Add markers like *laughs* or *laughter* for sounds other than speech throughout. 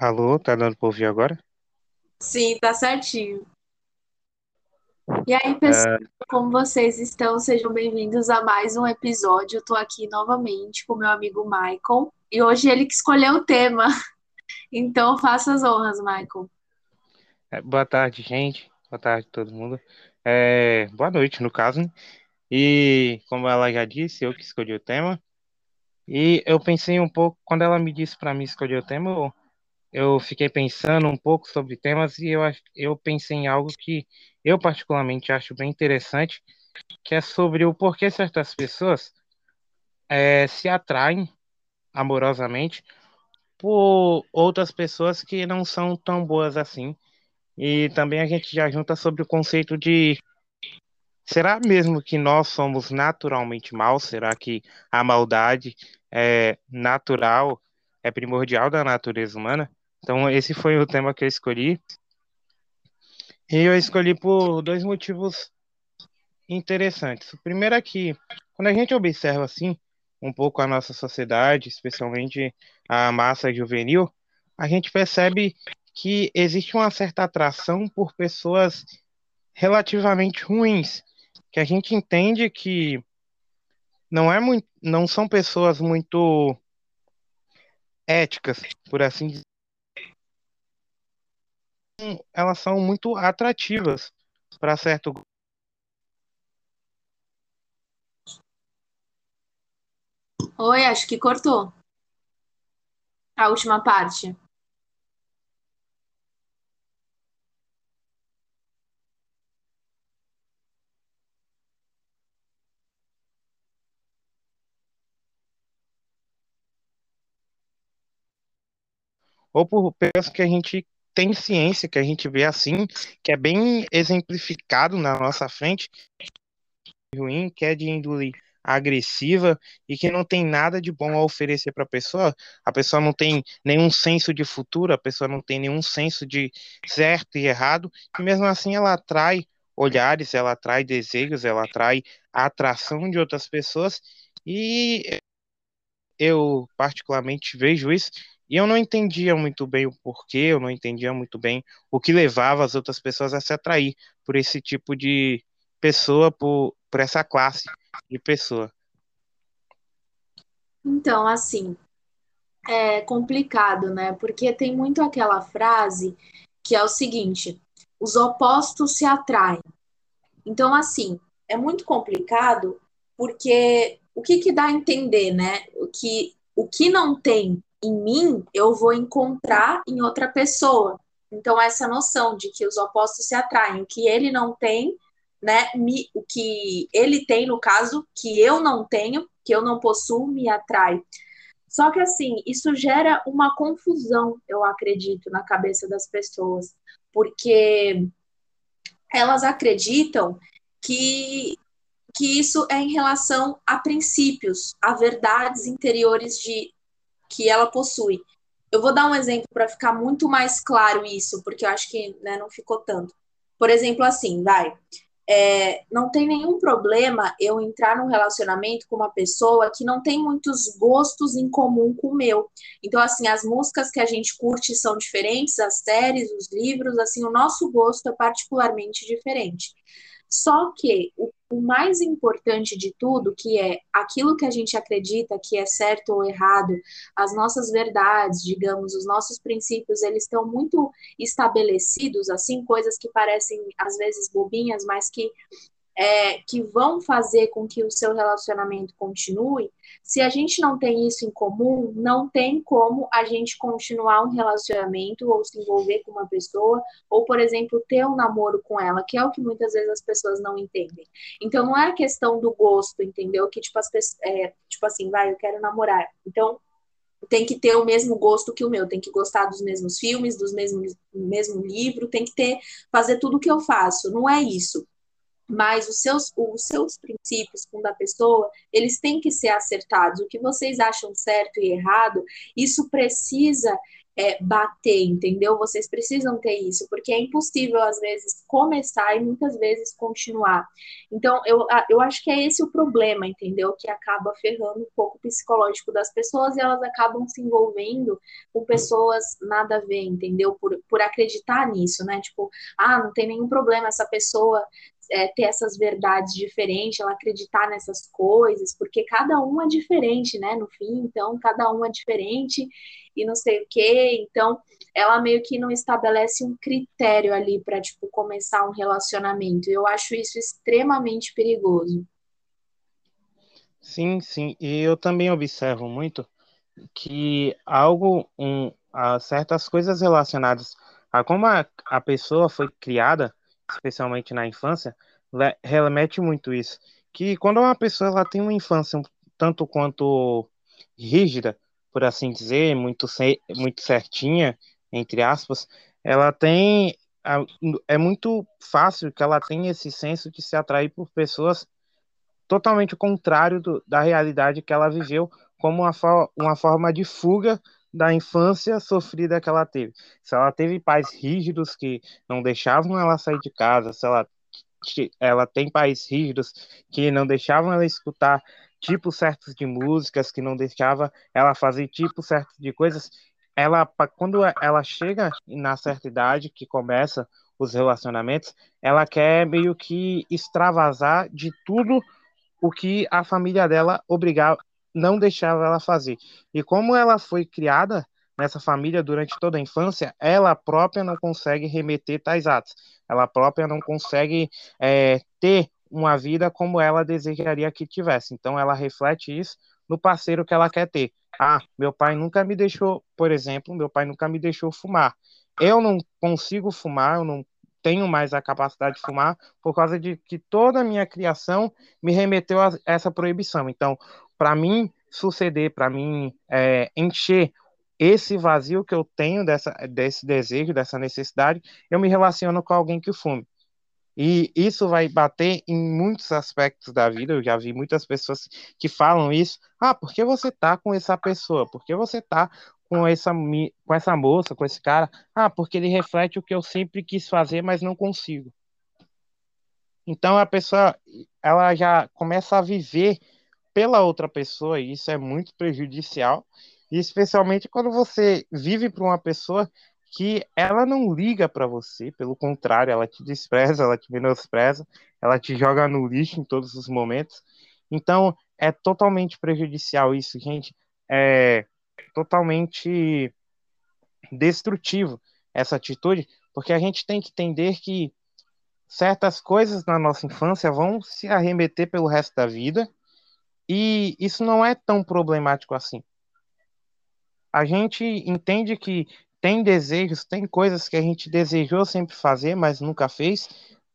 Alô, tá dando pra ouvir agora? Sim, tá certinho. E aí, pessoal, É, como vocês estão? Sejam bem-vindos a mais um episódio. Eu tô aqui novamente com meu amigo Michael e hoje ele que escolheu o tema. *laughs* Então, faça as honras, Michael. é, boa tarde, gente. Boa tarde, todo mundo. É, boa noite, no caso, né? E como ela já disse, eu que escolhi o tema. E eu pensei um pouco, quando ela me disse para mim escolher o tema, eu, eu fiquei pensando um pouco sobre temas e eu, eu pensei em algo que eu particularmente acho bem interessante, que é sobre o porquê certas pessoas é, se atraem amorosamente por outras pessoas que não são tão boas assim. E também a gente já junta sobre o conceito de será mesmo que nós somos naturalmente maus? Será que a maldade é natural, é primordial da natureza humana? Então, esse foi o tema que eu escolhi. E eu escolhi por dois motivos interessantes. O primeiro é que, quando a gente observa assim, um pouco a nossa sociedade, especialmente a massa juvenil, a gente percebe que existe uma certa atração por pessoas relativamente ruins, que a gente entende que não é muito, não são pessoas muito éticas, por assim dizer, elas são muito atrativas para certo grupo. Oi, acho que cortou a última parte. ou por pessoas que a gente tem ciência, que a gente vê assim, que é bem exemplificado na nossa frente, ruim, que é de índole agressiva e que não tem nada de bom a oferecer para a pessoa. A pessoa não tem nenhum senso de futuro, a pessoa não tem nenhum senso de certo e errado, e mesmo assim ela atrai olhares, ela atrai desejos, ela atrai a atração de outras pessoas e eu particularmente vejo isso e eu não entendia muito bem o porquê, eu não entendia muito bem o que levava as outras pessoas a se atrair por esse tipo de pessoa, por, por essa classe de pessoa. Então, assim, é complicado, né? Porque tem muito aquela frase que é o seguinte: os opostos se atraem. Então, assim, é muito complicado porque o que que dá a entender, né? O que, o que não tem em mim, eu vou encontrar em outra pessoa. Então, essa noção de que os opostos se atraem, o que ele não tem, né? Me, o que ele tem, no caso, que eu não tenho, que eu não possuo, me atrai. Só que, assim, isso gera uma confusão, eu acredito, na cabeça das pessoas, porque elas acreditam que, que isso é em relação a princípios, a verdades interiores de que ela possui. Eu vou dar um exemplo para ficar muito mais claro isso, porque eu acho que né, não ficou tanto. Por exemplo, assim, vai. É, não tem nenhum problema eu entrar num relacionamento com uma pessoa que não tem muitos gostos em comum com o meu. Então, assim, as músicas que a gente curte são diferentes, as séries, os livros, assim, o nosso gosto é particularmente diferente. Só que o, o mais importante de tudo, que é aquilo que a gente acredita que é certo ou errado, as nossas verdades, digamos, os nossos princípios, eles estão muito estabelecidos, assim, coisas que parecem às vezes bobinhas, mas que é, que vão fazer com que o seu relacionamento continue, se a gente não tem isso em comum, não tem como a gente continuar um relacionamento ou se envolver com uma pessoa, ou, por exemplo, ter um namoro com ela, que é o que muitas vezes as pessoas não entendem. Então, não é a questão do gosto, entendeu? Que, tipo, as pessoas, é, tipo assim, vai, eu quero namorar. Então, tem que ter o mesmo gosto que o meu, tem que gostar dos mesmos filmes, dos mesmos mesmo livro, tem que ter fazer tudo o que eu faço. Não é isso mas os seus, os seus princípios com da pessoa, eles têm que ser acertados. O que vocês acham certo e errado, isso precisa é, bater, entendeu? Vocês precisam ter isso, porque é impossível, às vezes, começar e muitas vezes continuar. Então, eu, eu acho que é esse o problema, entendeu? Que acaba ferrando um pouco o psicológico das pessoas e elas acabam se envolvendo com pessoas nada a ver, entendeu? Por, por acreditar nisso, né? Tipo, ah, não tem nenhum problema essa pessoa é, ter essas verdades diferentes, ela acreditar nessas coisas, porque cada um é diferente, né? No fim, então, cada um é diferente e não sei o quê. Então, ela meio que não estabelece um critério ali para, tipo, começar um relacionamento. Eu acho isso extremamente perigoso. Sim, sim. E eu também observo muito que algo, um, certas coisas relacionadas a como a, a pessoa foi criada, especialmente na infância, remete muito isso. Que quando uma pessoa ela tem uma infância um tanto quanto rígida, por assim dizer, muito, muito certinha, entre aspas, ela tem. É muito fácil que ela tenha esse senso de se atrair por pessoas totalmente contrário do, da realidade que ela viveu, como uma, uma forma de fuga da infância sofrida que ela teve. Se ela teve pais rígidos que não deixavam ela sair de casa, se ela, ela tem pais rígidos que não deixavam ela escutar tipos certos de músicas, que não deixava ela fazer tipos certos de coisas, ela quando ela chega na certa idade que começa os relacionamentos, ela quer meio que extravasar de tudo o que a família dela obrigava, não deixava ela fazer. E como ela foi criada nessa família durante toda a infância, ela própria não consegue remeter tais atos. Ela própria não consegue é, ter uma vida como ela desejaria que tivesse. Então ela reflete isso no parceiro que ela quer ter. Ah, meu pai nunca me deixou, por exemplo, meu pai nunca me deixou fumar. Eu não consigo fumar, eu não tenho mais a capacidade de fumar por causa de que toda a minha criação me remeteu a essa proibição. Então, para mim suceder, para mim é, encher esse vazio que eu tenho dessa, desse desejo, dessa necessidade, eu me relaciono com alguém que fume. E isso vai bater em muitos aspectos da vida. Eu já vi muitas pessoas que falam isso. Ah, por que você tá com essa pessoa? Por que você tá com essa, com essa moça, com esse cara? Ah, porque ele reflete o que eu sempre quis fazer, mas não consigo. Então a pessoa ela já começa a viver pela outra pessoa e isso é muito prejudicial, e especialmente quando você vive para uma pessoa que ela não liga para você, pelo contrário, ela te despreza, ela te menospreza, ela te joga no lixo em todos os momentos. Então, é totalmente prejudicial isso, gente. É totalmente destrutivo essa atitude, porque a gente tem que entender que certas coisas na nossa infância vão se arremeter pelo resto da vida, e isso não é tão problemático assim. A gente entende que tem desejos, tem coisas que a gente desejou sempre fazer, mas nunca fez,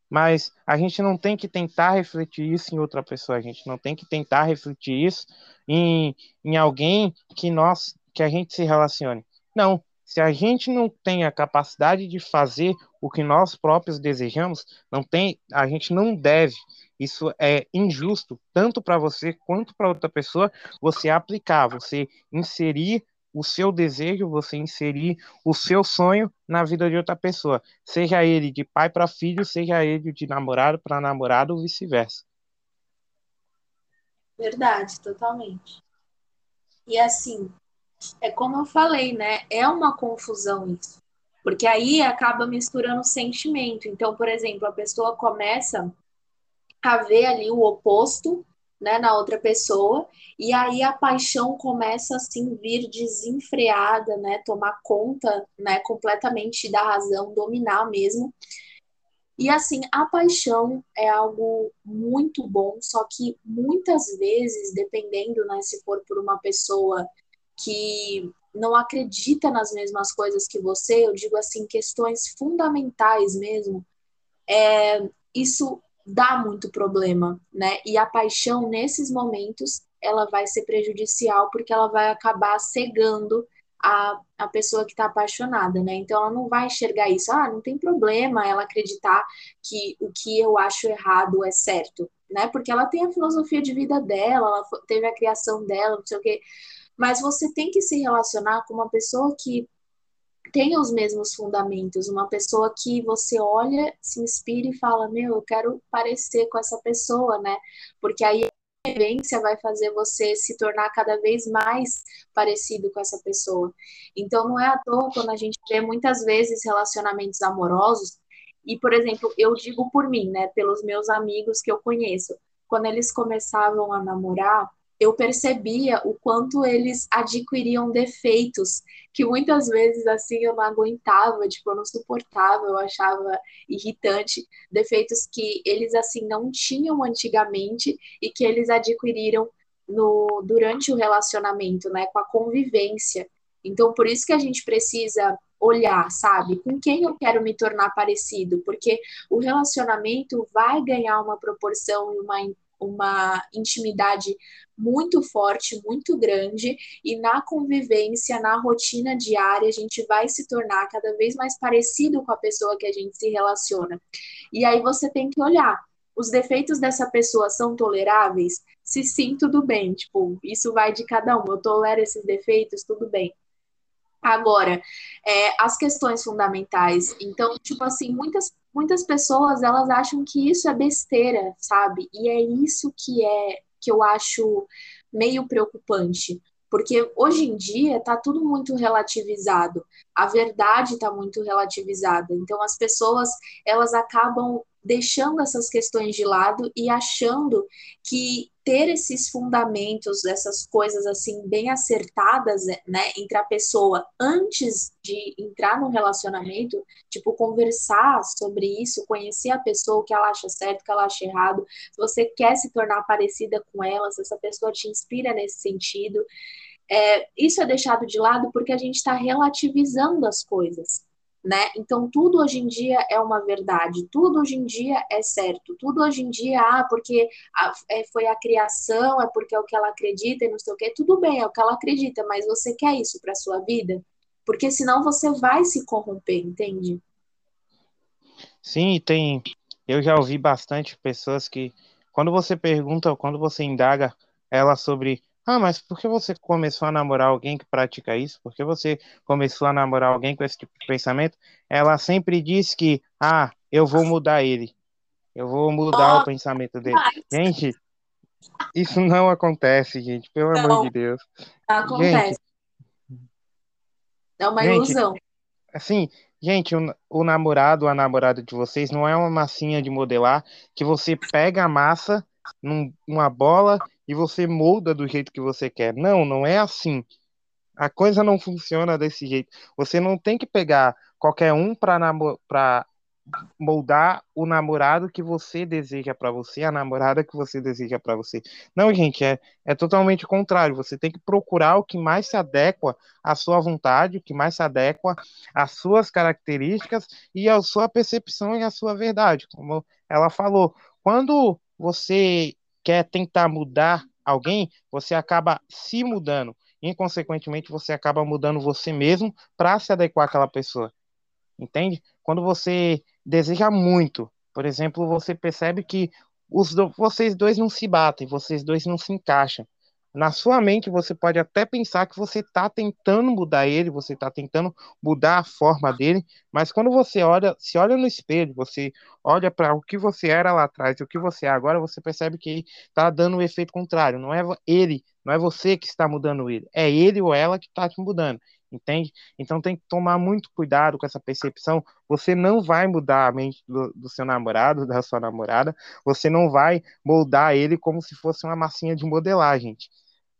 mas a gente não tem que tentar refletir isso em outra pessoa, a gente não tem que tentar refletir isso em, em alguém que nós que a gente se relacione. Não, se a gente não tem a capacidade de fazer o que nós próprios desejamos, não tem, a gente não deve. Isso é injusto tanto para você quanto para outra pessoa. Você aplicar, você inserir o seu desejo, você inserir o seu sonho na vida de outra pessoa, seja ele de pai para filho, seja ele de namorado para namorado ou vice-versa. Verdade, totalmente. E assim, é como eu falei, né? É uma confusão isso. Porque aí acaba misturando sentimento. Então, por exemplo, a pessoa começa a ver ali o oposto né, na outra pessoa, e aí a paixão começa assim vir desenfreada, né, tomar conta, né, completamente da razão, dominar mesmo. E assim, a paixão é algo muito bom, só que muitas vezes, dependendo, né, se for por uma pessoa que não acredita nas mesmas coisas que você, eu digo assim, questões fundamentais mesmo, é, isso dá muito problema, né? E a paixão, nesses momentos, ela vai ser prejudicial porque ela vai acabar cegando a, a pessoa que está apaixonada, né? Então ela não vai enxergar isso, ah, não tem problema ela acreditar que o que eu acho errado é certo, né? Porque ela tem a filosofia de vida dela, ela teve a criação dela, não sei o quê. Mas você tem que se relacionar com uma pessoa que tenha os mesmos fundamentos, uma pessoa que você olha, se inspira e fala, meu, eu quero parecer com essa pessoa, né? Porque aí a vivência vai fazer você se tornar cada vez mais parecido com essa pessoa. Então não é à toa quando a gente vê muitas vezes relacionamentos amorosos, e por exemplo, eu digo por mim, né, pelos meus amigos que eu conheço, quando eles começavam a namorar, eu percebia o quanto eles adquiriam defeitos que muitas vezes assim eu não aguentava, tipo, eu não suportava, eu achava irritante, defeitos que eles assim não tinham antigamente e que eles adquiriram no durante o relacionamento, né, com a convivência. Então, por isso que a gente precisa olhar, sabe? Com quem eu quero me tornar parecido, porque o relacionamento vai ganhar uma proporção e uma uma intimidade muito forte, muito grande, e na convivência, na rotina diária, a gente vai se tornar cada vez mais parecido com a pessoa que a gente se relaciona. E aí você tem que olhar. Os defeitos dessa pessoa são toleráveis? Se sim, tudo bem. Tipo, isso vai de cada um. Eu tolero esses defeitos, tudo bem. Agora, é, as questões fundamentais. Então, tipo assim, muitas muitas pessoas elas acham que isso é besteira, sabe? E é isso que é que eu acho meio preocupante, porque hoje em dia está tudo muito relativizado, a verdade está muito relativizada. Então as pessoas elas acabam deixando essas questões de lado e achando que ter esses fundamentos, essas coisas assim bem acertadas, né, entre a pessoa antes de entrar no relacionamento, tipo conversar sobre isso, conhecer a pessoa, o que ela acha certo, o que ela acha errado, se você quer se tornar parecida com ela, se essa pessoa te inspira nesse sentido, é, isso é deixado de lado porque a gente está relativizando as coisas né? Então tudo hoje em dia é uma verdade, tudo hoje em dia é certo, tudo hoje em dia, ah, porque a, é, foi a criação, é porque é o que ela acredita e não sei o que, tudo bem, é o que ela acredita, mas você quer isso para sua vida? Porque senão você vai se corromper, entende? Sim, tem. Eu já ouvi bastante pessoas que, quando você pergunta, quando você indaga ela sobre ah, mas por que você começou a namorar alguém que pratica isso? Por que você começou a namorar alguém com esse tipo de pensamento? Ela sempre diz que, ah, eu vou mudar ele. Eu vou mudar oh, o pensamento dele. Mas... Gente, isso não acontece, gente, pelo não, amor de Deus. Acontece. Gente, é uma gente, ilusão. Assim, gente, o, o namorado, a namorada de vocês não é uma massinha de modelar que você pega a massa numa bola e você molda do jeito que você quer. Não, não é assim. A coisa não funciona desse jeito. Você não tem que pegar qualquer um para moldar o namorado que você deseja para você, a namorada que você deseja para você. Não, gente, é, é totalmente o contrário. Você tem que procurar o que mais se adequa à sua vontade, o que mais se adequa às suas características e à sua percepção e à sua verdade. Como ela falou, quando você quer tentar mudar alguém, você acaba se mudando. E, consequentemente, você acaba mudando você mesmo para se adequar àquela pessoa. Entende? Quando você deseja muito, por exemplo, você percebe que os vocês dois não se batem, vocês dois não se encaixam. Na sua mente, você pode até pensar que você está tentando mudar ele, você está tentando mudar a forma dele, mas quando você olha, se olha no espelho, você olha para o que você era lá atrás e o que você é agora, você percebe que está dando o um efeito contrário. Não é ele, não é você que está mudando ele, é ele ou ela que está te mudando entende? Então tem que tomar muito cuidado com essa percepção. Você não vai mudar a mente do, do, seu namorado, da sua namorada, você não vai moldar ele como se fosse uma massinha de modelar, gente.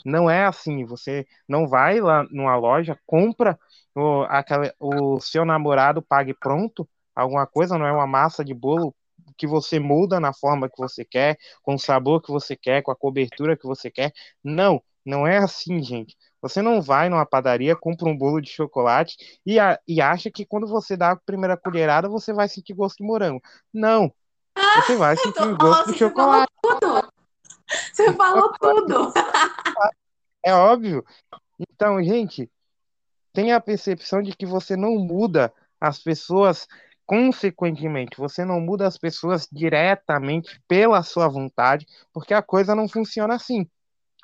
Não é assim, você não vai lá numa loja, compra o, aquela, o seu namorado pague pronto, alguma coisa, não é uma massa de bolo que você muda na forma que você quer, com o sabor que você quer, com a cobertura que você quer. Não, não é assim, gente. Você não vai numa padaria, compra um bolo de chocolate e, a, e acha que quando você dá a primeira colherada você vai sentir gosto de morango. Não. Você vai sentir gosto de chocolate. Você falou tudo. É óbvio. Então, gente, tenha a percepção de que você não muda as pessoas consequentemente, você não muda as pessoas diretamente pela sua vontade, porque a coisa não funciona assim.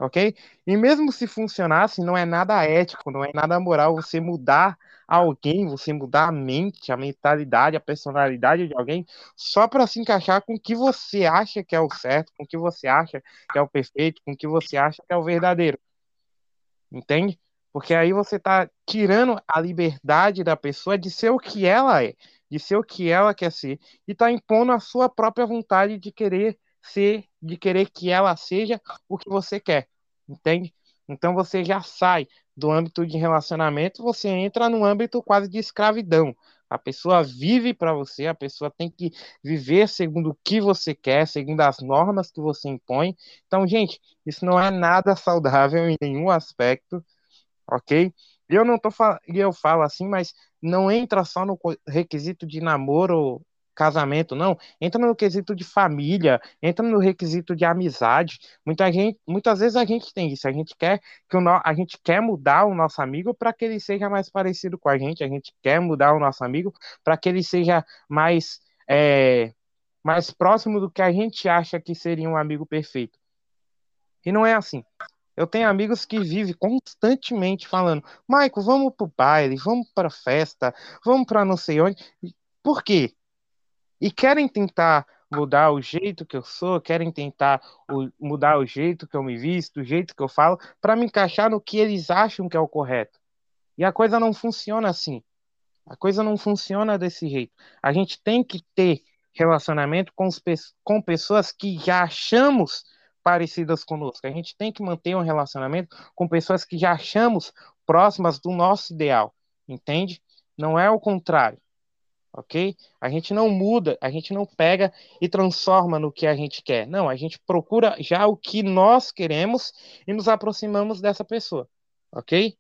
Ok? E mesmo se funcionasse, não é nada ético, não é nada moral você mudar alguém, você mudar a mente, a mentalidade, a personalidade de alguém só para se encaixar com o que você acha que é o certo, com o que você acha que é o perfeito, com o que você acha que é o verdadeiro. Entende? Porque aí você está tirando a liberdade da pessoa de ser o que ela é, de ser o que ela quer ser, e está impondo a sua própria vontade de querer ser, de querer que ela seja o que você quer entende? Então você já sai do âmbito de relacionamento, você entra no âmbito quase de escravidão. A pessoa vive para você, a pessoa tem que viver segundo o que você quer, segundo as normas que você impõe. Então, gente, isso não é nada saudável em nenhum aspecto, ok? Eu não tô falando, eu falo assim, mas não entra só no requisito de namoro casamento, não. Entra no quesito de família, entra no requisito de amizade. Muita gente, muitas vezes a gente tem isso. A gente quer que o no, a gente quer mudar o nosso amigo para que ele seja mais parecido com a gente. A gente quer mudar o nosso amigo para que ele seja mais é, mais próximo do que a gente acha que seria um amigo perfeito. E não é assim. Eu tenho amigos que vivem constantemente falando: Maico, vamos pro baile, vamos pra festa, vamos pra não sei onde. Por quê? E querem tentar mudar o jeito que eu sou, querem tentar o, mudar o jeito que eu me visto, o jeito que eu falo, para me encaixar no que eles acham que é o correto. E a coisa não funciona assim. A coisa não funciona desse jeito. A gente tem que ter relacionamento com, com pessoas que já achamos parecidas conosco. A gente tem que manter um relacionamento com pessoas que já achamos próximas do nosso ideal, entende? Não é o contrário ok? A gente não muda, a gente não pega e transforma no que a gente quer. Não, a gente procura já o que nós queremos e nos aproximamos dessa pessoa, ok?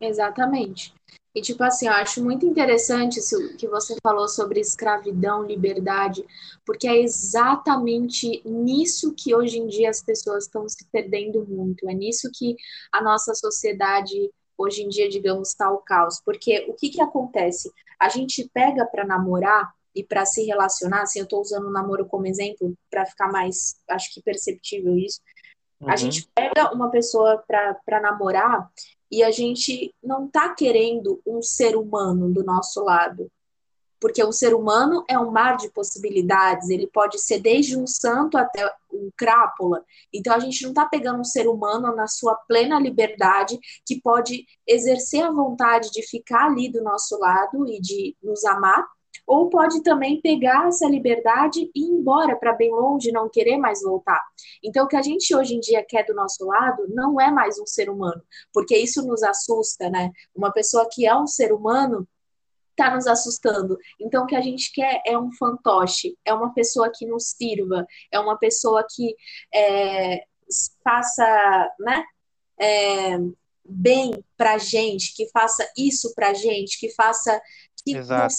Exatamente. E, tipo assim, eu acho muito interessante isso que você falou sobre escravidão, liberdade, porque é exatamente nisso que hoje em dia as pessoas estão se perdendo muito. É nisso que a nossa sociedade hoje em dia, digamos, está o caos. Porque o que, que acontece? A gente pega para namorar e para se relacionar, assim, eu estou usando o namoro como exemplo para ficar mais, acho que perceptível isso. Uhum. A gente pega uma pessoa para namorar e a gente não está querendo um ser humano do nosso lado porque o ser humano é um mar de possibilidades, ele pode ser desde um santo até um crápula. Então a gente não está pegando um ser humano na sua plena liberdade que pode exercer a vontade de ficar ali do nosso lado e de nos amar, ou pode também pegar essa liberdade e ir embora para bem longe, não querer mais voltar. Então, o que a gente hoje em dia quer do nosso lado não é mais um ser humano, porque isso nos assusta, né? Uma pessoa que é um ser humano está nos assustando. Então, o que a gente quer é um fantoche, é uma pessoa que nos sirva, é uma pessoa que é, faça, né? É, bem para gente, que faça isso para gente, que faça que Exato.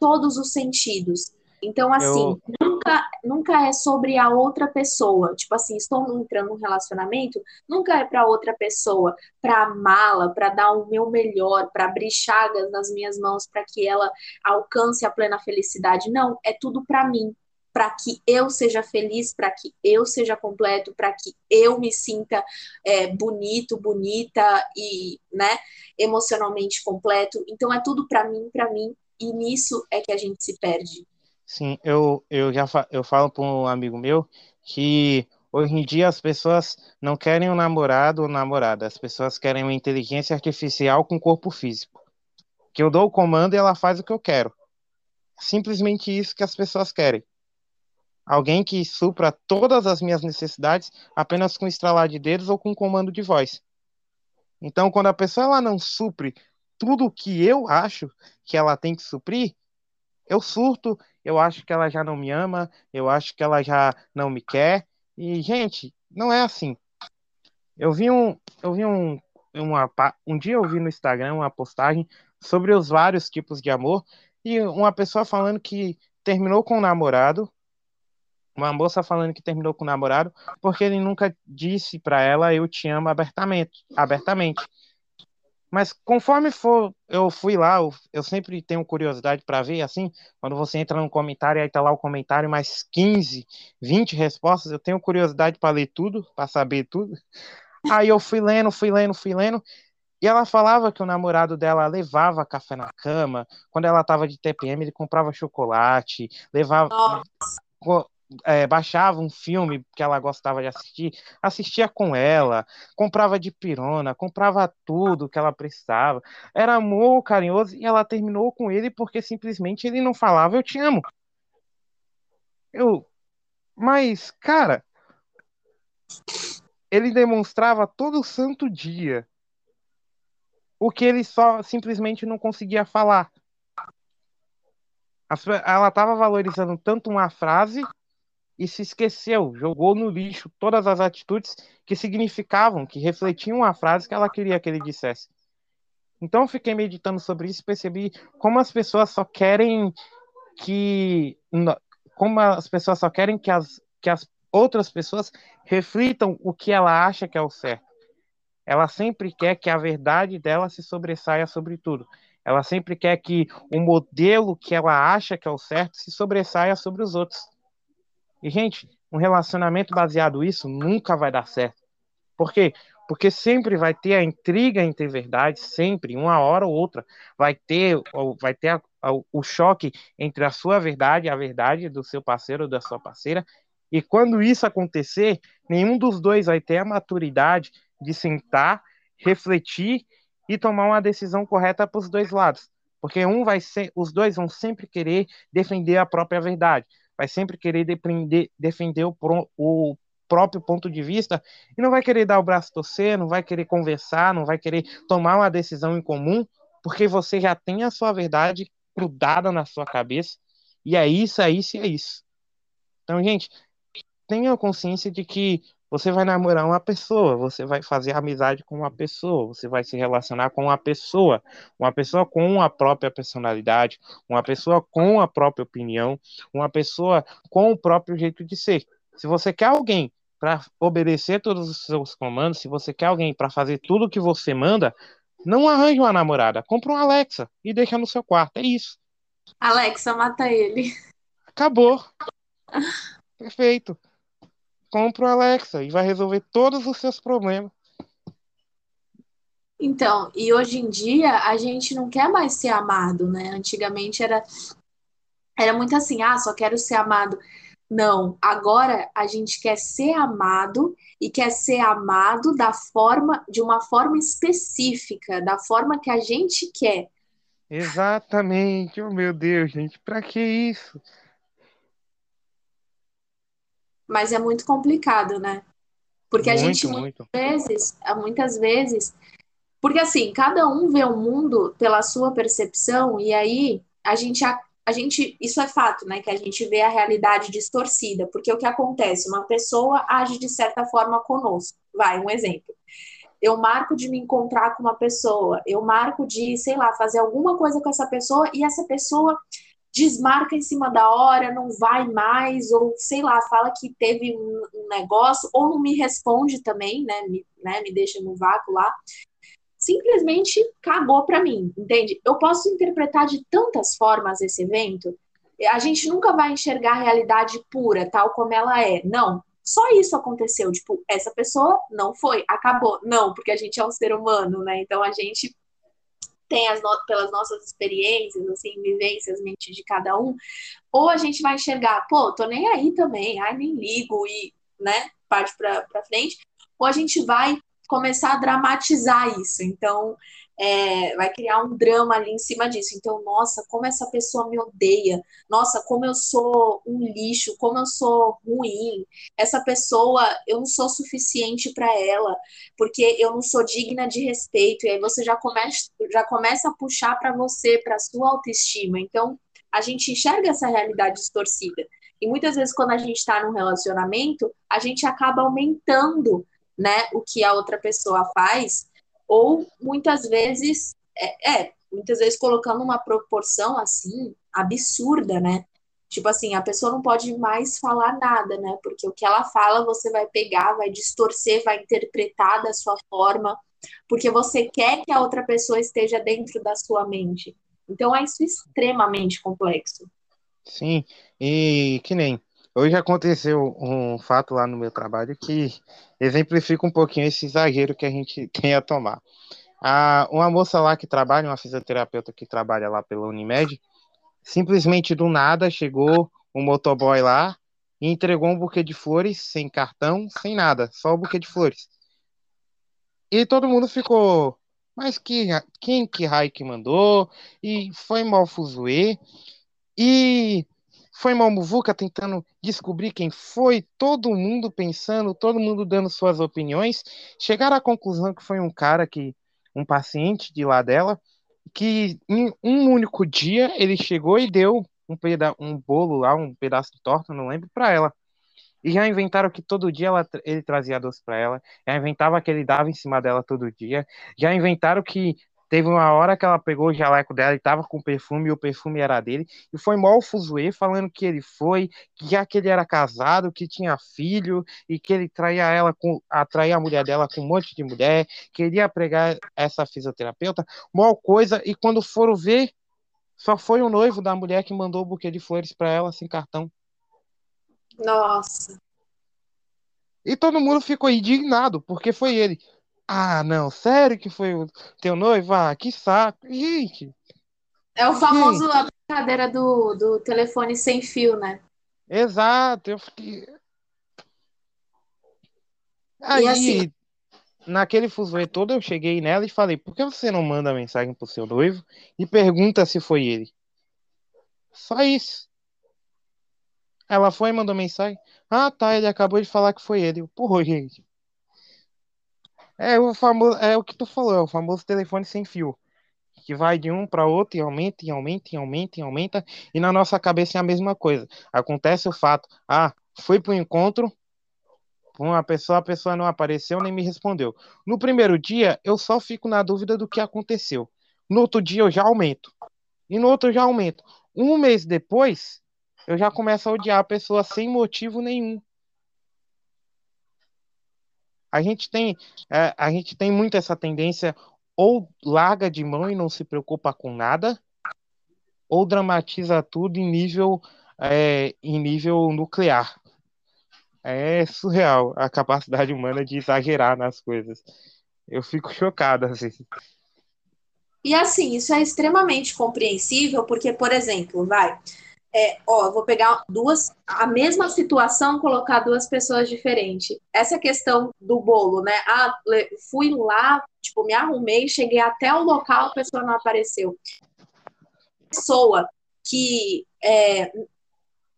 todos os sentidos. Então, assim, eu... nunca, nunca é sobre a outra pessoa. Tipo assim, estou entrando num relacionamento, nunca é para outra pessoa, para amá-la, para dar o meu melhor, para abrir chagas nas minhas mãos para que ela alcance a plena felicidade. Não, é tudo para mim, para que eu seja feliz, para que eu seja completo, para que eu me sinta é, bonito, bonita e, né, emocionalmente completo. Então é tudo para mim, para mim, e nisso é que a gente se perde. Sim, eu, eu já fa eu falo para um amigo meu que hoje em dia as pessoas não querem um namorado ou namorada, as pessoas querem uma inteligência artificial com corpo físico. Que eu dou o comando e ela faz o que eu quero. Simplesmente isso que as pessoas querem. Alguém que supra todas as minhas necessidades apenas com estralar de dedos ou com comando de voz. Então, quando a pessoa ela não supre tudo o que eu acho que ela tem que suprir, eu surto, eu acho que ela já não me ama, eu acho que ela já não me quer. E, gente, não é assim. Eu vi um, eu vi um, uma, um dia eu vi no Instagram uma postagem sobre os vários tipos de amor e uma pessoa falando que terminou com o namorado, uma moça falando que terminou com o namorado porque ele nunca disse para ela eu te amo abertamente, abertamente. Mas conforme for, eu fui lá, eu, eu sempre tenho curiosidade para ver, assim, quando você entra no comentário, aí tá lá o comentário, mais 15, 20 respostas, eu tenho curiosidade para ler tudo, para saber tudo. *laughs* Aí eu fui lendo, fui lendo, fui lendo, e ela falava que o namorado dela levava café na cama, quando ela tava de TPM, ele comprava chocolate, levava. Nossa. É, baixava um filme que ela gostava de assistir, assistia com ela, comprava de pirona, comprava tudo que ela precisava. Era amor carinhoso e ela terminou com ele porque simplesmente ele não falava eu te amo. Eu, mas, cara, ele demonstrava todo santo dia o que ele só simplesmente não conseguia falar. Ela estava valorizando tanto uma frase e se esqueceu, jogou no lixo todas as atitudes que significavam, que refletiam a frase que ela queria que ele dissesse. Então fiquei meditando sobre isso percebi como as pessoas só querem que como as pessoas só querem que as, que as outras pessoas reflitam o que ela acha que é o certo. Ela sempre quer que a verdade dela se sobressaia sobre tudo. Ela sempre quer que o modelo que ela acha que é o certo se sobressaia sobre os outros. E, gente, um relacionamento baseado nisso nunca vai dar certo. Por quê? Porque sempre vai ter a intriga entre verdades, sempre, uma hora ou outra. Vai ter, vai ter a, a, o choque entre a sua verdade e a verdade do seu parceiro ou da sua parceira. E quando isso acontecer, nenhum dos dois vai ter a maturidade de sentar, refletir e tomar uma decisão correta para os dois lados. Porque um vai ser, os dois vão sempre querer defender a própria verdade, vai sempre querer defender, defender o, o próprio ponto de vista e não vai querer dar o braço torcer, não vai querer conversar, não vai querer tomar uma decisão em comum, porque você já tem a sua verdade grudada na sua cabeça e é isso, é isso e é isso. Então, gente, tenha consciência de que você vai namorar uma pessoa, você vai fazer amizade com uma pessoa, você vai se relacionar com uma pessoa, uma pessoa com a própria personalidade, uma pessoa com a própria opinião, uma pessoa com o próprio jeito de ser. Se você quer alguém para obedecer todos os seus comandos, se você quer alguém para fazer tudo o que você manda, não arranje uma namorada, compra um Alexa e deixa no seu quarto. É isso. Alexa, mata ele. Acabou. *laughs* Perfeito compra o Alexa e vai resolver todos os seus problemas. Então, e hoje em dia a gente não quer mais ser amado, né? Antigamente era era muito assim, ah, só quero ser amado. Não, agora a gente quer ser amado e quer ser amado da forma de uma forma específica, da forma que a gente quer. Exatamente. Oh, meu Deus, gente, para que isso? Mas é muito complicado, né? Porque muito, a gente muitas vezes, muitas vezes, porque assim, cada um vê o mundo pela sua percepção e aí a gente a, a gente, isso é fato, né, que a gente vê a realidade distorcida, porque o que acontece, uma pessoa age de certa forma conosco. Vai, um exemplo. Eu marco de me encontrar com uma pessoa, eu marco de, sei lá, fazer alguma coisa com essa pessoa e essa pessoa desmarca em cima da hora, não vai mais, ou sei lá, fala que teve um, um negócio, ou não me responde também, né? Me, né, me deixa no vácuo lá. Simplesmente cagou para mim, entende? Eu posso interpretar de tantas formas esse evento. A gente nunca vai enxergar a realidade pura, tal como ela é. Não, só isso aconteceu. Tipo, essa pessoa não foi, acabou. Não, porque a gente é um ser humano, né? Então a gente tem as no pelas nossas experiências, assim, vivências, mente de cada um, ou a gente vai enxergar, pô, tô nem aí também, ai, nem ligo e, né, parte pra frente, ou a gente vai começar a dramatizar isso. Então, é, vai criar um drama ali em cima disso. Então, nossa, como essa pessoa me odeia, nossa, como eu sou um lixo, como eu sou ruim, essa pessoa, eu não sou suficiente para ela, porque eu não sou digna de respeito. E aí você já começa, já começa a puxar para você, para sua autoestima. Então, a gente enxerga essa realidade distorcida. E muitas vezes, quando a gente está num relacionamento, a gente acaba aumentando né, o que a outra pessoa faz ou muitas vezes, é, é, muitas vezes colocando uma proporção assim, absurda, né? Tipo assim, a pessoa não pode mais falar nada, né? Porque o que ela fala você vai pegar, vai distorcer, vai interpretar da sua forma. porque você quer que a outra pessoa esteja dentro da sua mente. Então é isso extremamente complexo. Sim, e que nem hoje aconteceu um fato lá no meu trabalho que exemplifica um pouquinho esse exagero que a gente *laughs* tem a tomar. Uma moça lá que trabalha, uma fisioterapeuta que trabalha lá pela Unimed, simplesmente do nada chegou um motoboy lá e entregou um buquê de flores sem cartão, sem nada, só o buquê de flores. E todo mundo ficou, mas que, quem que raio que mandou? E foi mal fuzuê. E foi mal muvuca tentando descobrir quem foi, todo mundo pensando, todo mundo dando suas opiniões. Chegaram à conclusão que foi um cara que, um paciente de lá dela, que em um único dia ele chegou e deu um, peda um bolo lá, um pedaço de torta, não lembro, para ela. E já inventaram que todo dia ela, ele trazia doce para ela. Já inventava que ele dava em cima dela todo dia. Já inventaram que teve uma hora que ela pegou o jaleco dela e tava com perfume e o perfume era dele. E foi mal fuzuê falando que ele foi, que já que ele era casado, que tinha filho e que ele traía ela com atraía a mulher dela com um monte de mulher, queria pregar essa fisioterapeuta, mal coisa. E quando foram ver, só foi o noivo da mulher que mandou o buquê de flores para ela sem cartão. Nossa. E todo mundo ficou indignado, porque foi ele. Ah, não, sério que foi o teu noivo? Ah, que saco. Gente. É o famoso gente. a brincadeira do, do telefone sem fio, né? Exato, eu fiquei. Aí, assim, naquele fuzuê todo, eu cheguei nela e falei: por que você não manda mensagem pro seu noivo e pergunta se foi ele? Só isso. Ela foi e mandou mensagem. Ah, tá, ele acabou de falar que foi ele. Porra, gente. É o famoso, é o que tu falou, é o famoso telefone sem fio. Que vai de um para outro e aumenta, e aumenta, e aumenta, e aumenta. E na nossa cabeça é a mesma coisa. Acontece o fato, ah, fui pro encontro, uma pessoa, a pessoa não apareceu nem me respondeu. No primeiro dia, eu só fico na dúvida do que aconteceu. No outro dia, eu já aumento. E no outro, eu já aumento. Um mês depois, eu já começo a odiar a pessoa sem motivo nenhum. A gente tem, é, a gente tem muito essa tendência ou larga de mão e não se preocupa com nada, ou dramatiza tudo em nível, é, em nível nuclear. É surreal a capacidade humana de exagerar nas coisas. Eu fico chocado assim. E assim, isso é extremamente compreensível, porque, por exemplo, vai, é, ó, vou pegar duas, a mesma situação, colocar duas pessoas diferentes. Essa questão do bolo, né? Ah, fui lá, tipo, me arrumei, cheguei até o local, a pessoa não apareceu. Pessoa que é,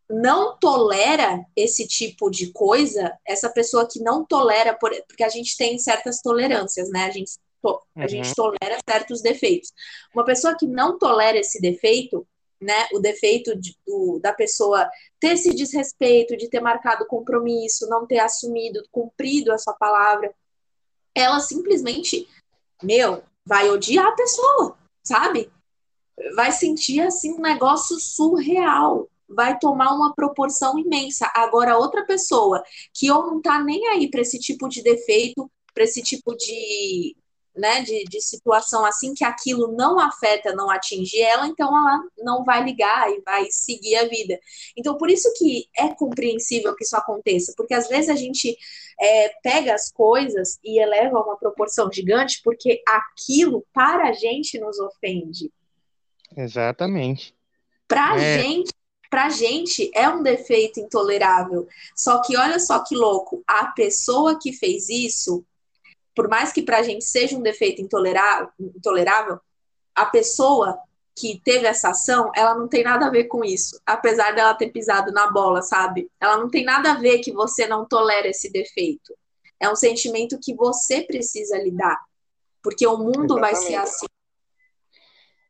não tolera esse tipo de coisa, essa pessoa que não tolera, porque a gente tem certas tolerâncias, né? A gente, a uhum. gente tolera certos defeitos. Uma pessoa que não tolera esse defeito, né, o defeito de, do, da pessoa ter esse desrespeito, de ter marcado compromisso, não ter assumido, cumprido a sua palavra, ela simplesmente, meu, vai odiar a pessoa, sabe? Vai sentir assim um negócio surreal, vai tomar uma proporção imensa. Agora, outra pessoa que ou não tá nem aí para esse tipo de defeito, para esse tipo de, né, de, de situação assim que aquilo não afeta, não atinge ela, então ela não vai ligar e vai seguir a vida. Então, por isso que é compreensível que isso aconteça, porque às vezes a gente é, pega as coisas e eleva a uma proporção gigante, porque aquilo para a gente nos ofende. Exatamente. Para a é... gente pra gente é um defeito intolerável. Só que olha só que louco, a pessoa que fez isso por mais que para a gente seja um defeito intolerável, intolerável, a pessoa que teve essa ação, ela não tem nada a ver com isso, apesar dela ter pisado na bola, sabe? Ela não tem nada a ver que você não tolera esse defeito. É um sentimento que você precisa lidar, porque o mundo Exatamente. vai ser assim.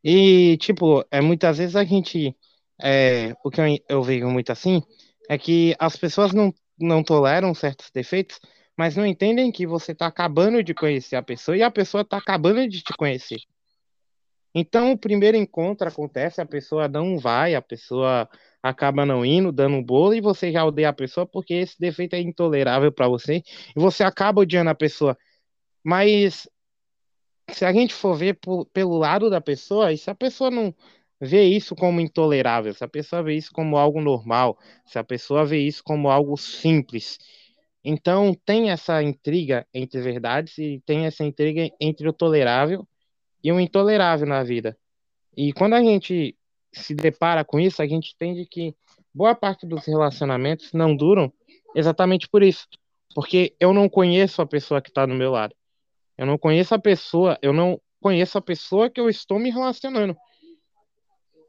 E, tipo, é, muitas vezes a gente. É, o que eu, eu vejo muito assim é que as pessoas não, não toleram certos defeitos mas não entendem que você está acabando de conhecer a pessoa e a pessoa está acabando de te conhecer. Então, o primeiro encontro acontece, a pessoa não vai, a pessoa acaba não indo, dando um bolo, e você já odeia a pessoa porque esse defeito é intolerável para você, e você acaba odiando a pessoa. Mas se a gente for ver por, pelo lado da pessoa, e se a pessoa não vê isso como intolerável, se a pessoa vê isso como algo normal, se a pessoa vê isso como algo simples, então tem essa intriga entre verdades e tem essa intriga entre o tolerável e o intolerável na vida. E quando a gente se depara com isso, a gente entende que boa parte dos relacionamentos não duram exatamente por isso. Porque eu não conheço a pessoa que está do meu lado. Eu não conheço a pessoa, eu não conheço a pessoa que eu estou me relacionando.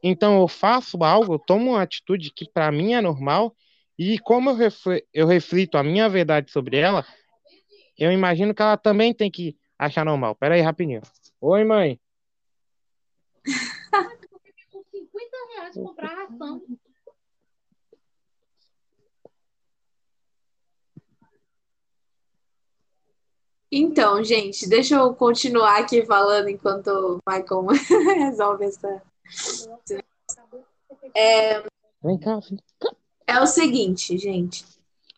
Então eu faço algo, eu tomo uma atitude que para mim é normal e como eu, reflito, eu reflito a minha verdade sobre ela, eu imagino que ela também tem que achar normal. Pera aí, rapidinho. Oi, mãe. Com 50 reais comprar ração. Então, gente, deixa eu continuar aqui falando enquanto o Michael *laughs* resolve essa. É... Vem cá, vem cá. É o seguinte, gente.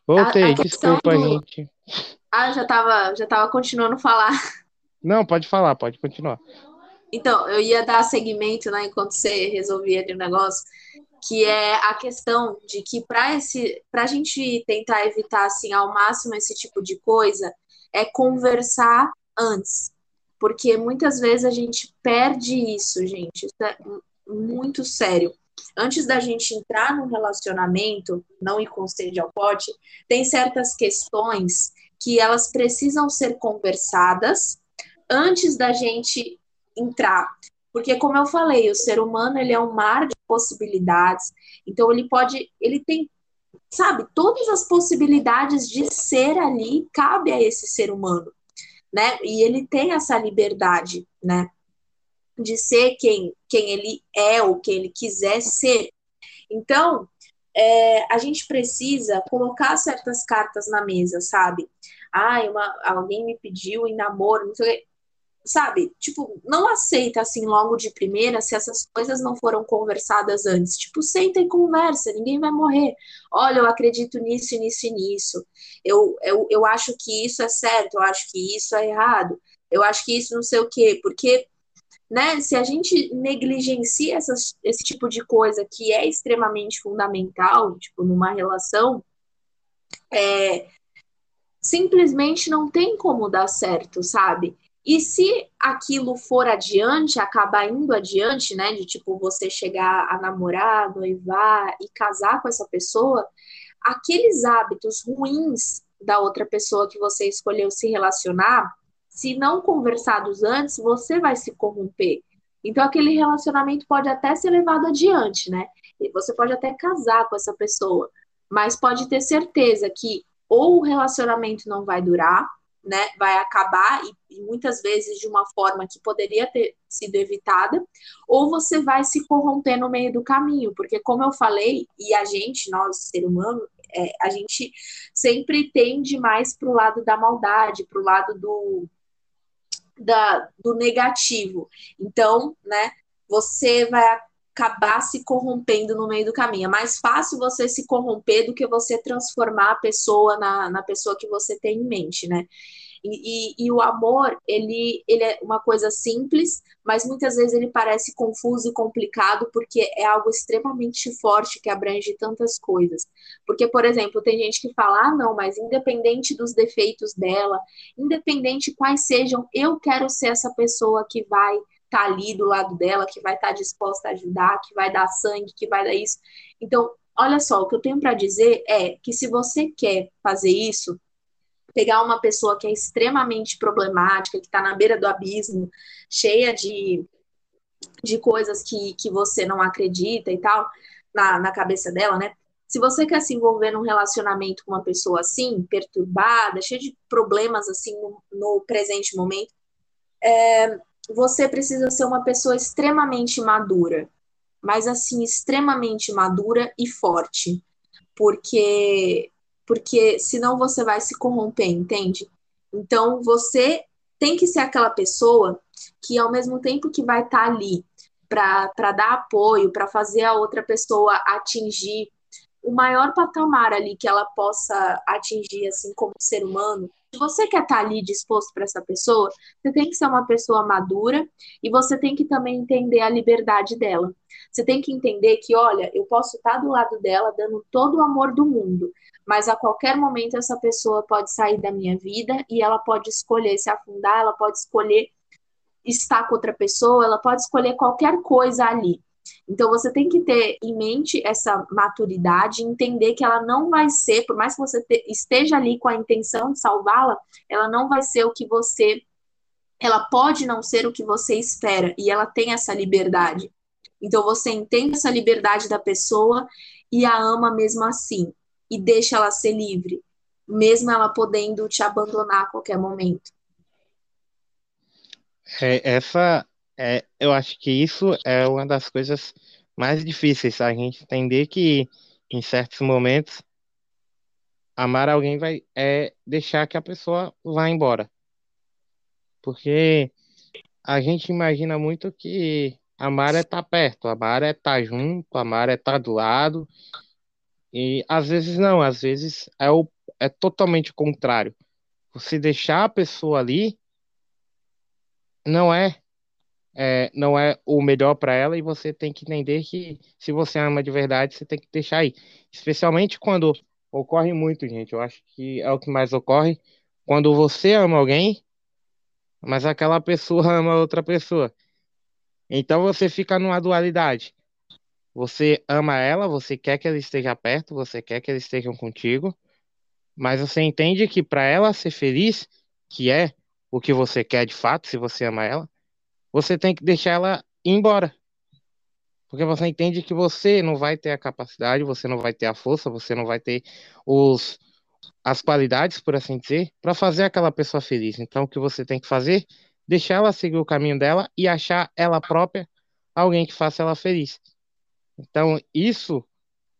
Voltei, a, a desculpa, do... gente. Ah, já tava, já tava continuando a falar. Não, pode falar, pode continuar. Então, eu ia dar seguimento, né, enquanto você resolvia o negócio, que é a questão de que para esse, para a gente tentar evitar assim ao máximo esse tipo de coisa, é conversar antes, porque muitas vezes a gente perde isso, gente. Isso é muito sério antes da gente entrar num relacionamento, não ir com sede ao pote, tem certas questões que elas precisam ser conversadas antes da gente entrar. Porque como eu falei, o ser humano ele é um mar de possibilidades. Então ele pode, ele tem, sabe, todas as possibilidades de ser ali cabe a esse ser humano, né? E ele tem essa liberdade, né? De ser quem, quem ele é ou quem ele quiser ser. Então, é, a gente precisa colocar certas cartas na mesa, sabe? Ah, uma, alguém me pediu em namoro, não sei sabe? Tipo, não aceita assim logo de primeira se essas coisas não foram conversadas antes. Tipo, senta e conversa, ninguém vai morrer. Olha, eu acredito nisso, nisso e nisso. Eu, eu, eu acho que isso é certo, eu acho que isso é errado. Eu acho que isso não sei o quê, porque né? Se a gente negligencia esse tipo de coisa que é extremamente fundamental, tipo, numa relação, é, simplesmente não tem como dar certo, sabe? E se aquilo for adiante, acabar indo adiante, né? De tipo, você chegar a namorar, noivar e casar com essa pessoa, aqueles hábitos ruins da outra pessoa que você escolheu se relacionar, se não conversados antes, você vai se corromper. Então, aquele relacionamento pode até ser levado adiante, né? E você pode até casar com essa pessoa, mas pode ter certeza que ou o relacionamento não vai durar, né? Vai acabar e, e muitas vezes de uma forma que poderia ter sido evitada, ou você vai se corromper no meio do caminho, porque como eu falei, e a gente, nós, ser humano, é, a gente sempre tende mais para o lado da maldade, para o lado do, da, do negativo. Então, né, você vai acabar se corrompendo no meio do caminho. É mais fácil você se corromper do que você transformar a pessoa na, na pessoa que você tem em mente, né? E, e, o amor, ele, ele é uma coisa simples, mas muitas vezes ele parece confuso e complicado porque é algo extremamente forte que abrange tantas coisas. Porque, por exemplo, tem gente que fala, ah, não, mas independente dos defeitos dela, independente quais sejam, eu quero ser essa pessoa que vai estar tá ali do lado dela, que vai estar tá disposta a ajudar, que vai dar sangue, que vai dar isso. Então, olha só, o que eu tenho para dizer é que se você quer fazer isso, pegar uma pessoa que é extremamente problemática, que está na beira do abismo, cheia de, de coisas que, que você não acredita e tal, na, na cabeça dela, né? Se você quer se envolver num relacionamento com uma pessoa assim, perturbada, cheia de problemas assim no, no presente momento, é, você precisa ser uma pessoa extremamente madura, mas assim, extremamente madura e forte, porque porque senão você vai se corromper, entende? Então você tem que ser aquela pessoa que ao mesmo tempo que vai estar tá ali para dar apoio, para fazer a outra pessoa atingir o maior patamar ali que ela possa atingir, assim, como ser humano. Se você quer estar ali disposto para essa pessoa, você tem que ser uma pessoa madura e você tem que também entender a liberdade dela. Você tem que entender que, olha, eu posso estar do lado dela dando todo o amor do mundo, mas a qualquer momento essa pessoa pode sair da minha vida e ela pode escolher se afundar, ela pode escolher estar com outra pessoa, ela pode escolher qualquer coisa ali. Então você tem que ter em mente essa maturidade, entender que ela não vai ser, por mais que você te, esteja ali com a intenção de salvá-la, ela não vai ser o que você ela pode não ser o que você espera e ela tem essa liberdade. Então você entende essa liberdade da pessoa e a ama mesmo assim e deixa ela ser livre, mesmo ela podendo te abandonar a qualquer momento. É, essa, é, eu acho que isso é uma das coisas mais difíceis, a gente entender que em certos momentos amar alguém vai é deixar que a pessoa vá embora. Porque a gente imagina muito que amar é estar tá perto, amar é estar tá junto, amar é estar tá do lado. E às vezes não, às vezes é, o, é totalmente o contrário. Você deixar a pessoa ali não é é, não é o melhor para ela e você tem que entender que se você ama de verdade, você tem que deixar aí. Especialmente quando ocorre muito, gente. Eu acho que é o que mais ocorre quando você ama alguém, mas aquela pessoa *laughs* ama outra pessoa. Então você fica numa dualidade. Você ama ela, você quer que ela esteja perto, você quer que eles estejam contigo, mas você entende que para ela ser feliz, que é o que você quer de fato, se você ama ela, você tem que deixar ela ir embora. Porque você entende que você não vai ter a capacidade, você não vai ter a força, você não vai ter os, as qualidades, por assim dizer, para fazer aquela pessoa feliz. Então, o que você tem que fazer? Deixar ela seguir o caminho dela e achar ela própria alguém que faça ela feliz. Então, isso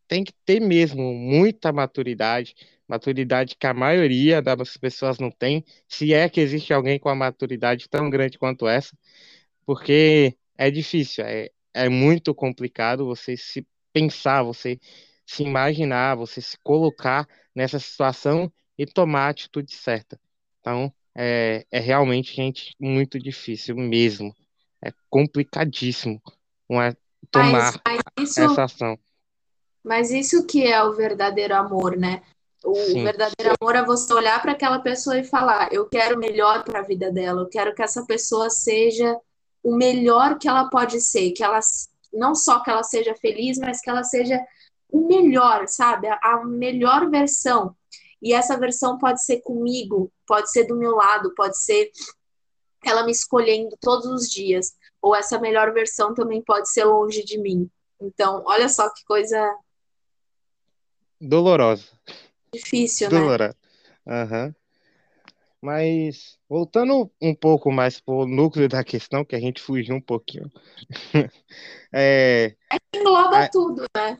tem que ter mesmo muita maturidade, maturidade que a maioria das pessoas não tem, se é que existe alguém com a maturidade tão grande quanto essa porque é difícil, é, é muito complicado você se pensar, você se imaginar, você se colocar nessa situação e tomar a atitude certa. Então, é, é realmente, gente, muito difícil mesmo. É complicadíssimo uma, tomar mas, mas isso, essa ação. Mas isso que é o verdadeiro amor, né? O Sim. verdadeiro amor é você olhar para aquela pessoa e falar: eu quero melhor para a vida dela, eu quero que essa pessoa seja o melhor que ela pode ser, que ela não só que ela seja feliz, mas que ela seja o melhor, sabe? A melhor versão. E essa versão pode ser comigo, pode ser do meu lado, pode ser ela me escolhendo todos os dias. Ou essa melhor versão também pode ser longe de mim. Então, olha só que coisa. Dolorosa. Difícil, né? Dolorosa. Uhum. Mas voltando um pouco mais para o núcleo da questão, que a gente fugiu um pouquinho. *laughs* é, é engloba é, tudo, né?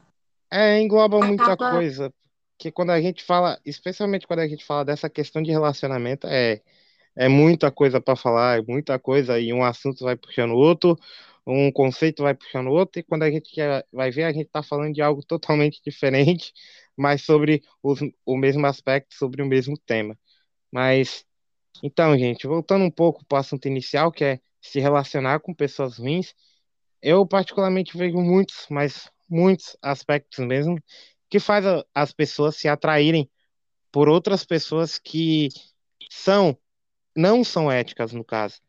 É, engloba muita Acaba... coisa. Que quando a gente fala, especialmente quando a gente fala dessa questão de relacionamento, é, é muita coisa para falar, é muita coisa, e um assunto vai puxando o outro, um conceito vai puxando o outro, e quando a gente quer, vai ver, a gente está falando de algo *laughs* totalmente diferente, mas sobre os, o mesmo aspecto, sobre o mesmo tema. Mas então, gente, voltando um pouco para o assunto inicial, que é se relacionar com pessoas ruins, eu particularmente vejo muitos, mas muitos aspectos mesmo, que faz as pessoas se atraírem por outras pessoas que são, não são éticas, no caso.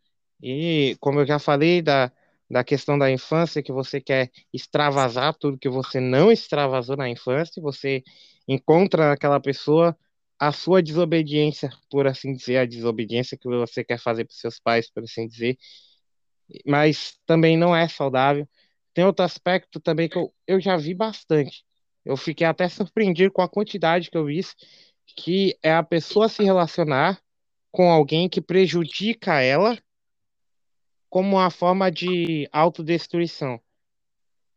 E, como eu já falei, da, da questão da infância, que você quer extravasar tudo que você não extravasou na infância, você encontra naquela pessoa a sua desobediência, por assim dizer, a desobediência que você quer fazer para seus pais, por assim dizer, mas também não é saudável. Tem outro aspecto também que eu, eu já vi bastante. Eu fiquei até *laughs* surpreendido com a quantidade que eu vi, que é a pessoa se relacionar com alguém que prejudica ela como uma forma de autodestruição.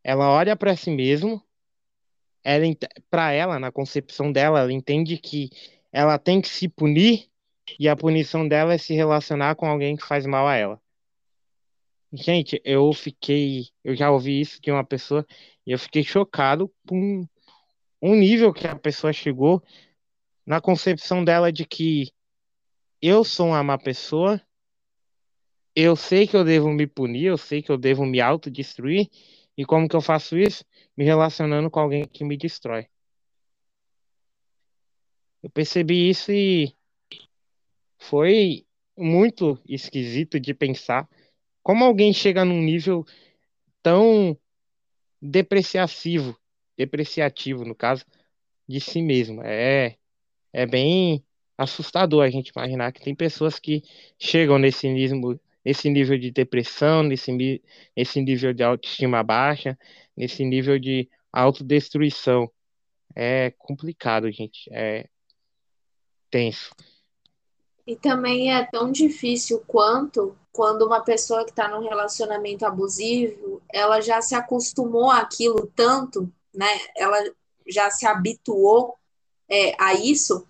Ela olha para si mesmo ela para ela, na concepção dela, ela entende que ela tem que se punir e a punição dela é se relacionar com alguém que faz mal a ela. Gente, eu fiquei, eu já ouvi isso de uma pessoa e eu fiquei chocado com um nível que a pessoa chegou na concepção dela de que eu sou uma má pessoa, eu sei que eu devo me punir, eu sei que eu devo me autodestruir, e como que eu faço isso? Me relacionando com alguém que me destrói. Eu percebi isso e foi muito esquisito de pensar como alguém chega num nível tão depreciativo, depreciativo no caso, de si mesmo. É, é bem assustador a gente imaginar que tem pessoas que chegam nesse nível, nesse nível de depressão, nesse, nesse nível de autoestima baixa, nesse nível de autodestruição. É complicado, gente. É tenso. E também é tão difícil quanto quando uma pessoa que está num relacionamento abusivo, ela já se acostumou àquilo tanto, né? Ela já se habituou é, a isso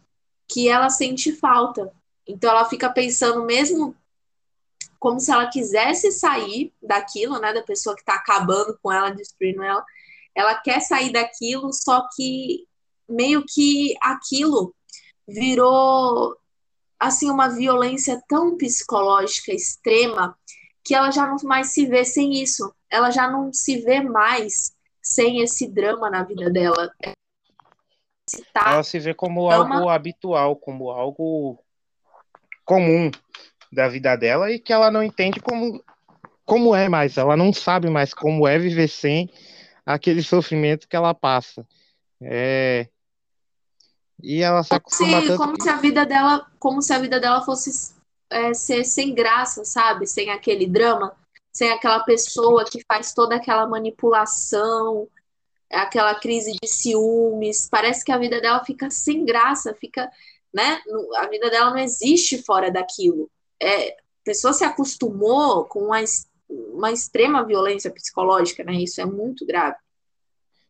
que ela sente falta. Então ela fica pensando mesmo como se ela quisesse sair daquilo, né? Da pessoa que está acabando com ela, destruindo ela. Ela quer sair daquilo, só que meio que aquilo virou assim uma violência tão psicológica extrema que ela já não mais se vê sem isso. Ela já não se vê mais sem esse drama na vida dela. Tá, ela se vê como algo uma... habitual, como algo comum da vida dela e que ela não entende como como é mais. Ela não sabe mais como é viver sem aquele sofrimento que ela passa. É, e ela se acostuma Sim, tanto como que... se a vida dela, como se a vida dela fosse é, ser sem graça, sabe? Sem aquele drama, sem aquela pessoa que faz toda aquela manipulação, aquela crise de ciúmes. Parece que a vida dela fica sem graça, fica, né? A vida dela não existe fora daquilo. É, a pessoa se acostumou com uma, uma extrema violência psicológica, né? Isso é muito grave.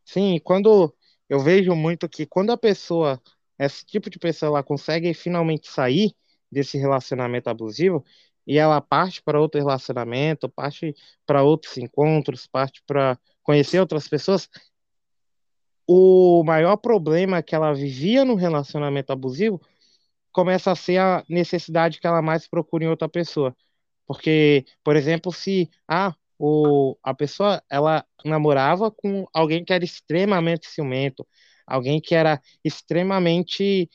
Sim, quando eu vejo muito que quando a pessoa esse tipo de pessoa ela consegue finalmente sair desse relacionamento abusivo e ela parte para outro relacionamento, parte para outros encontros, parte para conhecer outras pessoas, o maior problema que ela vivia no relacionamento abusivo começa a ser a necessidade que ela mais procura em outra pessoa. Porque, por exemplo, se ah, o, a pessoa ela namorava com alguém que era extremamente ciumento, alguém que era extremamente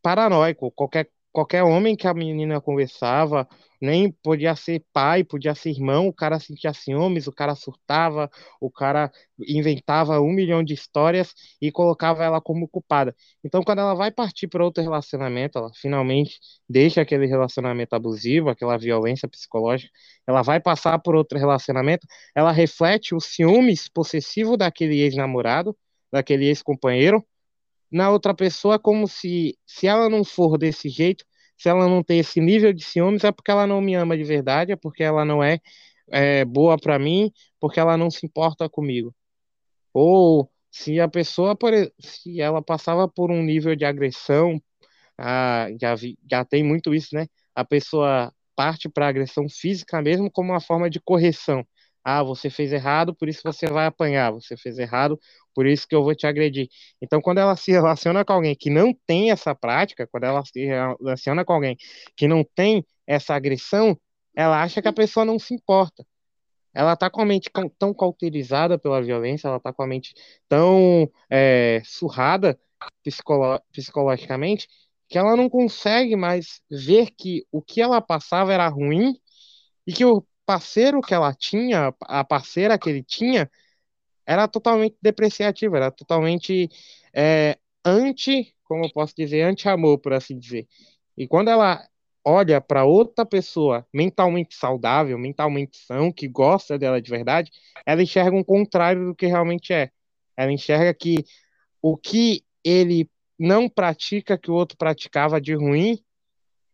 paranoico. Qualquer, qualquer homem que a menina conversava, nem podia ser pai, podia ser irmão, o cara sentia ciúmes, o cara surtava, o cara inventava um milhão de histórias e colocava ela como culpada. Então, quando ela vai partir para outro relacionamento, ela finalmente deixa aquele relacionamento abusivo, aquela violência psicológica, ela vai passar por outro relacionamento, ela reflete o ciúmes possessivo daquele ex-namorado, daquele ex-companheiro na outra pessoa como se se ela não for desse jeito, se ela não tem esse nível de ciúmes, é porque ela não me ama de verdade, é porque ela não é, é boa para mim, porque ela não se importa comigo. Ou se a pessoa, se ela passava por um nível de agressão, ah, já, vi, já tem muito isso, né? A pessoa parte para agressão física mesmo como uma forma de correção. Ah, você fez errado, por isso você vai apanhar. Você fez errado, por isso que eu vou te agredir. Então, quando ela se relaciona com alguém que não tem essa prática, quando ela se relaciona com alguém que não tem essa agressão, ela acha que a pessoa não se importa. Ela está com a mente tão cauterizada pela violência, ela está com a mente tão é, surrada psicolo psicologicamente, que ela não consegue mais ver que o que ela passava era ruim e que o parceiro que ela tinha, a parceira que ele tinha, era totalmente depreciativa, era totalmente é, anti, como eu posso dizer, anti-amor, por assim dizer. E quando ela olha para outra pessoa mentalmente saudável, mentalmente são, que gosta dela de verdade, ela enxerga um contrário do que realmente é. Ela enxerga que o que ele não pratica que o outro praticava de ruim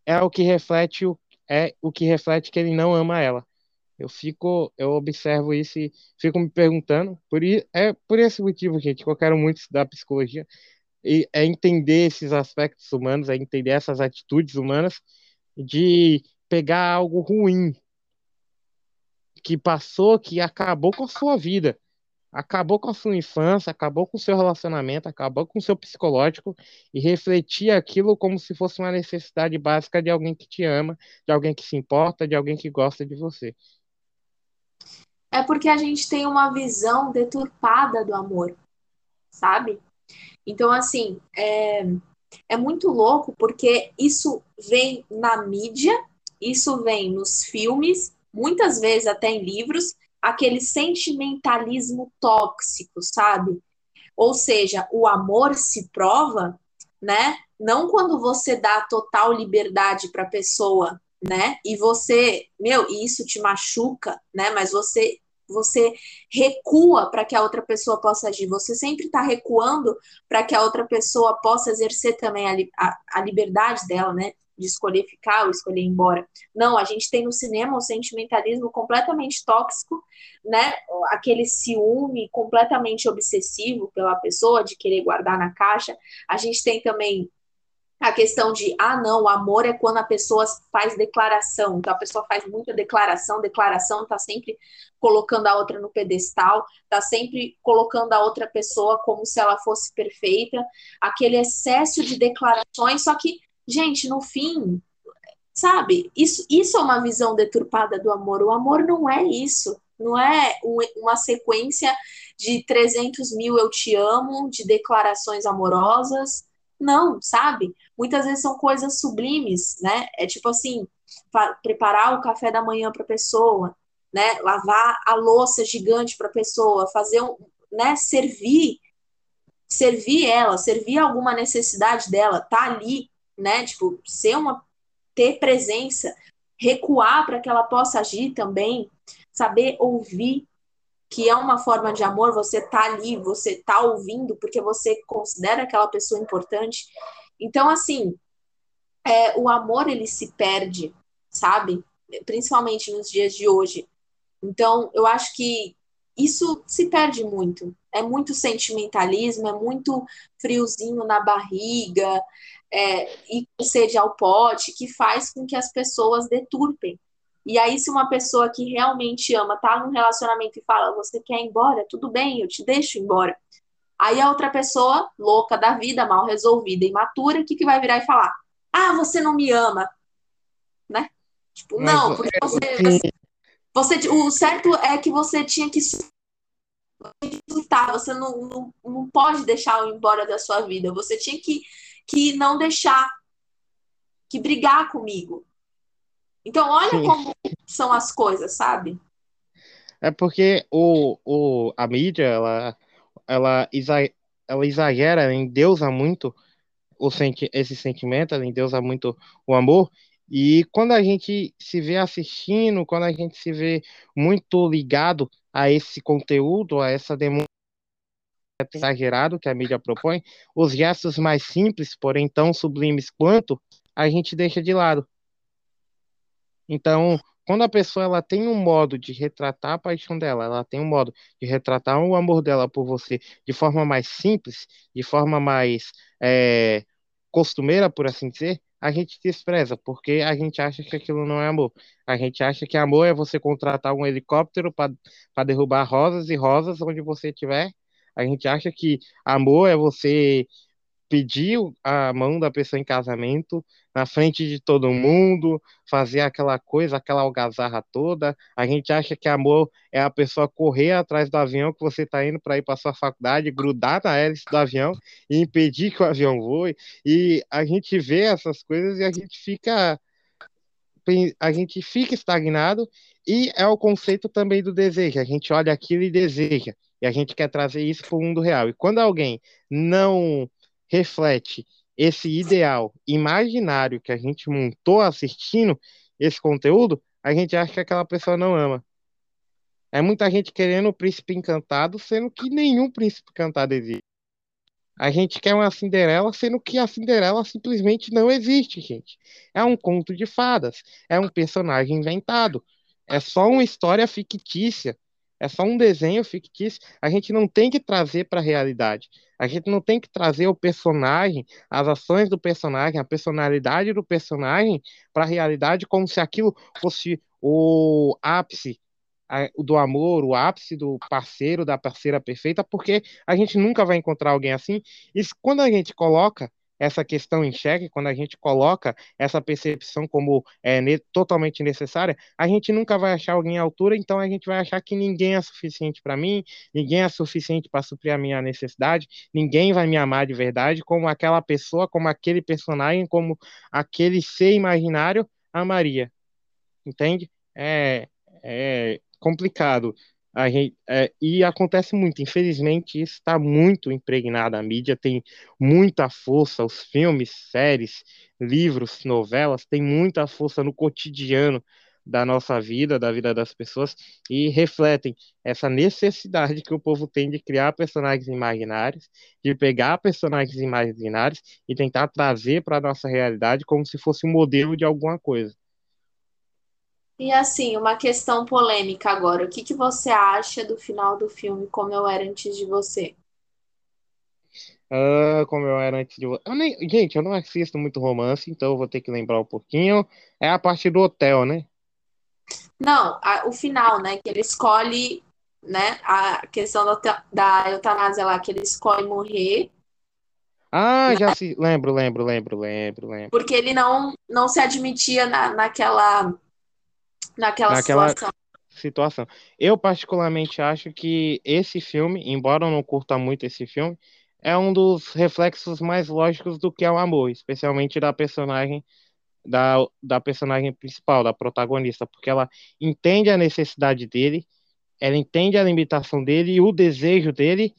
é o que reflete o, é o que reflete que ele não ama ela. Eu fico, eu observo isso e fico me perguntando. Por é por esse motivo, gente, que eu quero muito estudar psicologia e é entender esses aspectos humanos, é entender essas atitudes humanas de pegar algo ruim que passou, que acabou com a sua vida acabou com a sua infância, acabou com o seu relacionamento, acabou com o seu psicológico e refletir aquilo como se fosse uma necessidade básica de alguém que te ama, de alguém que se importa, de alguém que gosta de você. É porque a gente tem uma visão deturpada do amor, sabe? Então, assim, é, é muito louco porque isso vem na mídia, isso vem nos filmes, muitas vezes até em livros, aquele sentimentalismo tóxico, sabe? Ou seja, o amor se prova, né? Não quando você dá total liberdade para a pessoa, né? E você, meu, isso te machuca, né? Mas você você recua para que a outra pessoa possa agir. Você sempre está recuando para que a outra pessoa possa exercer também a, a, a liberdade dela, né? de escolher ficar ou escolher ir embora. Não, a gente tem no cinema um sentimentalismo completamente tóxico, né? Aquele ciúme completamente obsessivo pela pessoa, de querer guardar na caixa. A gente tem também a questão de, ah, não, o amor é quando a pessoa faz declaração. Então a pessoa faz muita declaração, declaração tá sempre colocando a outra no pedestal, tá sempre colocando a outra pessoa como se ela fosse perfeita. Aquele excesso de declarações, só que Gente, no fim, sabe, isso, isso é uma visão deturpada do amor. O amor não é isso. Não é uma sequência de 300 mil eu te amo, de declarações amorosas. Não, sabe? Muitas vezes são coisas sublimes, né? É tipo assim, preparar o café da manhã para a pessoa, né? Lavar a louça gigante para a pessoa, fazer um, né? Servir, servir ela, servir alguma necessidade dela, tá ali né? Tipo, ser uma ter presença, recuar para que ela possa agir também, saber ouvir, que é uma forma de amor, você tá ali, você tá ouvindo porque você considera aquela pessoa importante. Então, assim, é, o amor ele se perde, sabe? Principalmente nos dias de hoje. Então, eu acho que isso se perde muito. É muito sentimentalismo, é muito friozinho na barriga, é, e sede ao pote, que faz com que as pessoas deturpem. E aí, se uma pessoa que realmente ama tá num relacionamento e fala, você quer ir embora? Tudo bem, eu te deixo embora. Aí a outra pessoa, louca da vida, mal resolvida, imatura, o que, que vai virar e falar? Ah, você não me ama. Né? Tipo, Mas, não, porque você, você, você, O certo é que você tinha que você não, não, não pode deixar eu embora da sua vida. Você tinha que que não deixar, que brigar comigo. Então, olha Sim. como são as coisas, sabe? É porque o, o, a mídia, ela, ela, ela exagera, ela endeusa muito o senti esse sentimento, ela endeusa muito o amor, e quando a gente se vê assistindo, quando a gente se vê muito ligado a esse conteúdo, a essa demanda exagerado que a mídia propõe, os gestos mais simples, porém tão sublimes quanto, a gente deixa de lado. Então, quando a pessoa ela tem um modo de retratar a paixão dela, ela tem um modo de retratar o amor dela por você de forma mais simples, de forma mais é, costumeira, por assim dizer, a gente despreza, porque a gente acha que aquilo não é amor. A gente acha que amor é você contratar um helicóptero para derrubar rosas e rosas onde você estiver a gente acha que amor é você pedir a mão da pessoa em casamento na frente de todo mundo, fazer aquela coisa, aquela algazarra toda. A gente acha que amor é a pessoa correr atrás do avião que você está indo para ir para sua faculdade, grudar na hélice do avião e impedir que o avião voe. E a gente vê essas coisas e a gente fica a gente fica estagnado e é o conceito também do desejo. A gente olha aquilo e deseja. E a gente quer trazer isso para o mundo real. E quando alguém não reflete esse ideal imaginário que a gente montou assistindo esse conteúdo, a gente acha que aquela pessoa não ama. É muita gente querendo o príncipe encantado, sendo que nenhum príncipe encantado existe. A gente quer uma Cinderela, sendo que a Cinderela simplesmente não existe, gente. É um conto de fadas, é um personagem inventado, é só uma história fictícia é só um desenho fictício, a gente não tem que trazer para a realidade. A gente não tem que trazer o personagem, as ações do personagem, a personalidade do personagem para a realidade como se aquilo fosse o ápice do amor, o ápice do parceiro, da parceira perfeita, porque a gente nunca vai encontrar alguém assim. E quando a gente coloca essa questão em xeque, quando a gente coloca essa percepção como é, ne totalmente necessária, a gente nunca vai achar alguém à altura, então a gente vai achar que ninguém é suficiente para mim, ninguém é suficiente para suprir a minha necessidade, ninguém vai me amar de verdade, como aquela pessoa, como aquele personagem, como aquele ser imaginário amaria. Entende? É, é complicado. A gente, é, e acontece muito, infelizmente, isso está muito impregnado. A mídia tem muita força, os filmes, séries, livros, novelas têm muita força no cotidiano da nossa vida, da vida das pessoas, e refletem essa necessidade que o povo tem de criar personagens imaginários, de pegar personagens imaginários e tentar trazer para a nossa realidade como se fosse um modelo de alguma coisa. E assim, uma questão polêmica agora. O que que você acha do final do filme Como Eu Era Antes de Você? Ah, como eu era antes de você. Gente, eu não assisto muito romance, então eu vou ter que lembrar um pouquinho. É a parte do hotel, né? Não, a- o final, né? Que ele escolhe, né? A questão da, da eutanásia lá, que ele escolhe morrer, Ah, né? já se. Lembro, lembro, lembro, lembro, lembro. Porque ele não, não se admitia na, naquela, naquela Naquela situação. situação. Eu, particularmente, acho que esse filme, embora eu não curta muito esse filme, é um dos reflexos mais lógicos do que é o amor, especialmente da personagem da, da personagem principal, da protagonista, porque ela entende a necessidade dele, ela entende a limitação dele e o desejo dele,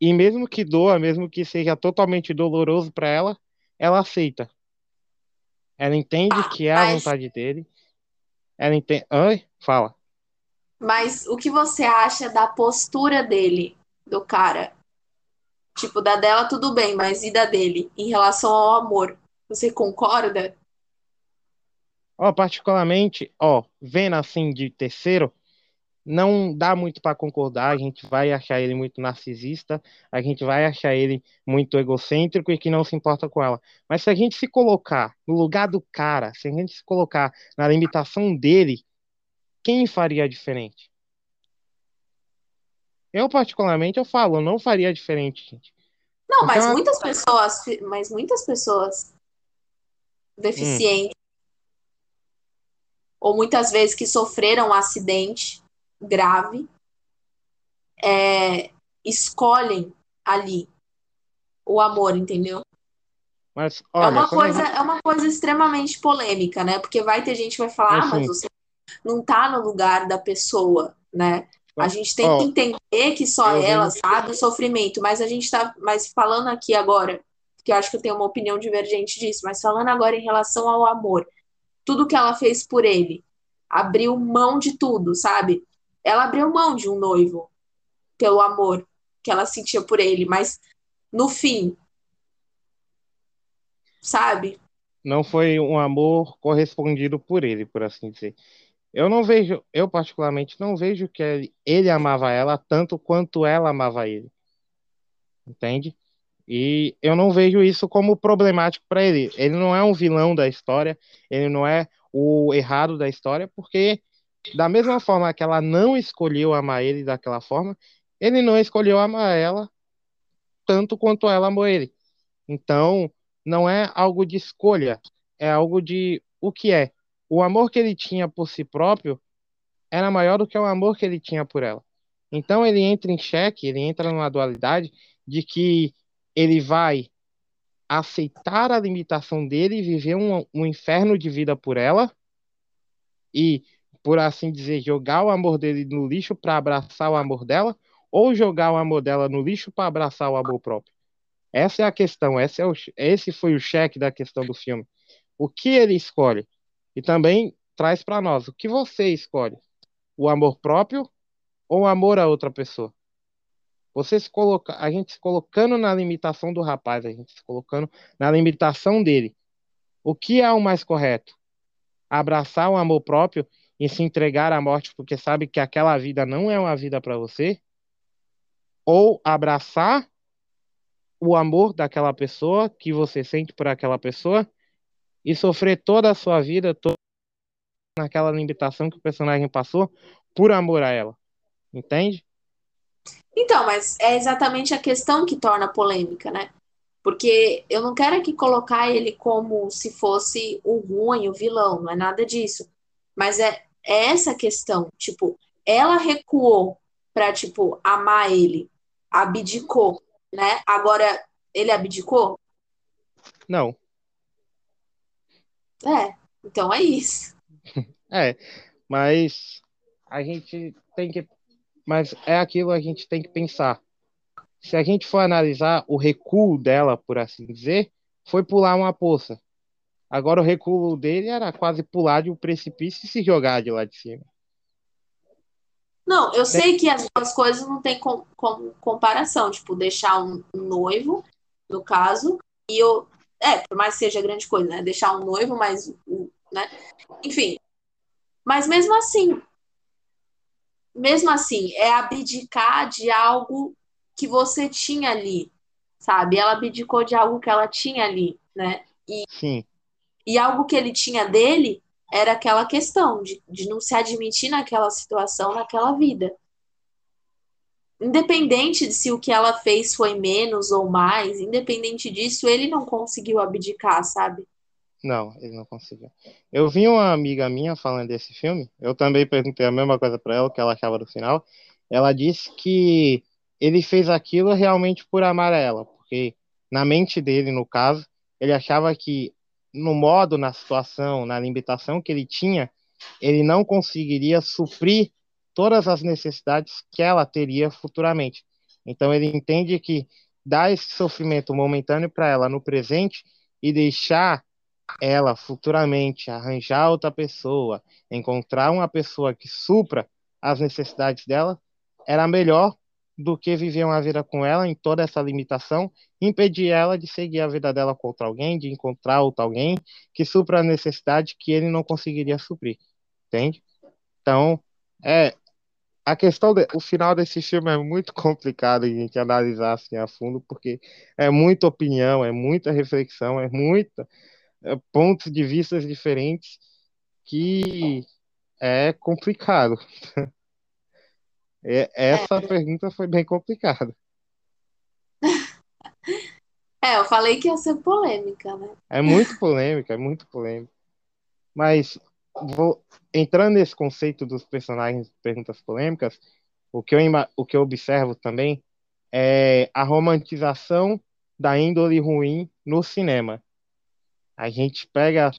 e mesmo que doa, mesmo que seja totalmente doloroso para ela, ela aceita. Ela entende que é a Mas, vontade dele. Ela entende. Oi? Fala. mas o que você acha da postura dele, do cara? Tipo, da dela tudo bem, mas e da dele em relação ao amor? Você concorda? Ó, particularmente, ó, vendo assim de terceiro, não dá muito para concordar. A gente vai achar ele muito narcisista, a gente vai achar ele muito egocêntrico e que não se importa com ela. Mas se a gente se colocar no lugar do cara, se a gente se colocar na limitação dele, quem faria diferente? Eu, particularmente, eu falo, eu não faria diferente, gente. Não, é mas muitas pessoas, mas muitas pessoas Hum, deficientes ou muitas vezes que sofreram um acidente grave, é, escolhem ali o amor, entendeu? mas, É olha, uma quando a coisa, gente... é uma coisa extremamente polêmica, né? Porque vai ter gente que vai falar, ah, mas Assim, você não tá no lugar da pessoa, né? A gente tem que ó, entender que só ela sabe o sofrimento, mas a gente tá, mas falando aqui agora, que eu acho que eu tenho uma opinião divergente disso, mas falando agora em relação ao amor, tudo que ela fez por ele, abriu mão de tudo, sabe? Ela abriu mão de um noivo pelo amor que ela sentia por ele, mas no fim, sabe? não foi um amor correspondido por ele, por assim dizer. Eu não vejo, eu particularmente não vejo que ele, ele amava ela tanto quanto ela amava ele, entende? E eu não vejo isso como problemático para ele. Ele não é um vilão da história, ele não é o errado da história, porque da mesma forma que ela não escolheu amar ele daquela forma, ele não escolheu amar ela tanto quanto ela amou ele. Então, não é algo de escolha, é algo de o que é. O amor que ele tinha por si próprio era maior do que o amor que ele tinha por ela. Então ele entra em xeque, ele entra numa dualidade de que ele vai aceitar a limitação dele e viver um, um inferno de vida por ela e, por assim dizer, jogar o amor dele no lixo para abraçar o amor dela, ou jogar o amor dela no lixo para abraçar o amor próprio. Essa é a questão, esse, é o, esse foi o cheque da questão do filme. O que ele escolhe? E também traz para nós, o que você escolhe? O amor próprio ou o amor a outra pessoa? Você se coloca, a gente se colocando na limitação do rapaz, a gente se colocando na limitação dele. O que é o mais correto? Abraçar o amor próprio e se entregar à morte porque sabe que aquela vida não é uma vida para você? Ou abraçar o amor daquela pessoa que você sente por aquela pessoa e sofrer toda a sua vida toda naquela limitação que o personagem passou por amor a ela. Entende? Então, mas é exatamente a questão que torna polêmica, né? Porque eu não quero aqui colocar ele como se fosse o ruim, o vilão, não é nada disso. Mas é, é essa questão, tipo, ela recuou para tipo amar ele, abdicou, né? Agora ele abdicou? Não. É, então é isso. *laughs* É, mas a gente tem que mas é aquilo que a gente tem que pensar. Se a gente for analisar o recuo dela, por assim dizer, foi pular uma poça. Agora o recuo dele era quase pular de um precipício e se jogar de lá de cima. Não, eu sei que as duas coisas não tem com, com, comparação. Tipo, deixar um, um noivo, no caso, e eu. É, por mais que seja grande coisa, né? Deixar um noivo, mas. Né? Enfim. Mas mesmo assim, mesmo assim, é abdicar de algo que você tinha ali, sabe? Ela abdicou de algo que ela tinha ali, né? E, Sim. E algo que ele tinha dele era aquela questão de, de não se admitir naquela situação, naquela vida. Independente de se o que ela fez foi menos ou mais, independente disso, ele não conseguiu abdicar, sabe? Não, ele não conseguiu. Eu vi uma amiga minha falando desse filme, eu também perguntei a mesma coisa para ela, que ela achava do final. Ela disse que ele fez aquilo realmente por amar ela, porque na mente dele, no caso, ele achava que no modo, na situação, na limitação que ele tinha, ele não conseguiria suprir todas as necessidades que ela teria futuramente. Então ele entende que dar esse sofrimento momentâneo para ela no presente e deixar ela futuramente arranjar outra pessoa, encontrar uma pessoa que supra as necessidades dela, era melhor do que viver uma vida com ela em toda essa limitação, impedir ela de seguir a vida dela com outro alguém, de encontrar outro alguém que supra a necessidade que ele não conseguiria suprir, entende? Então, é a questão o final desse filme é muito *laughs* complicado a gente analisar assim a fundo, porque é muita opinião, é muita reflexão, é muita é, pontos de vistas diferentes que é complicado. *laughs* Essa é. pergunta foi bem complicada. *laughs* É, eu falei que ia ser polêmica, né? É muito polêmica, é muito polêmica. Mas vou entrando nesse conceito dos personagens de perguntas polêmicas, o que eu, o que eu observo também é a romantização da índole ruim no cinema. A gente pega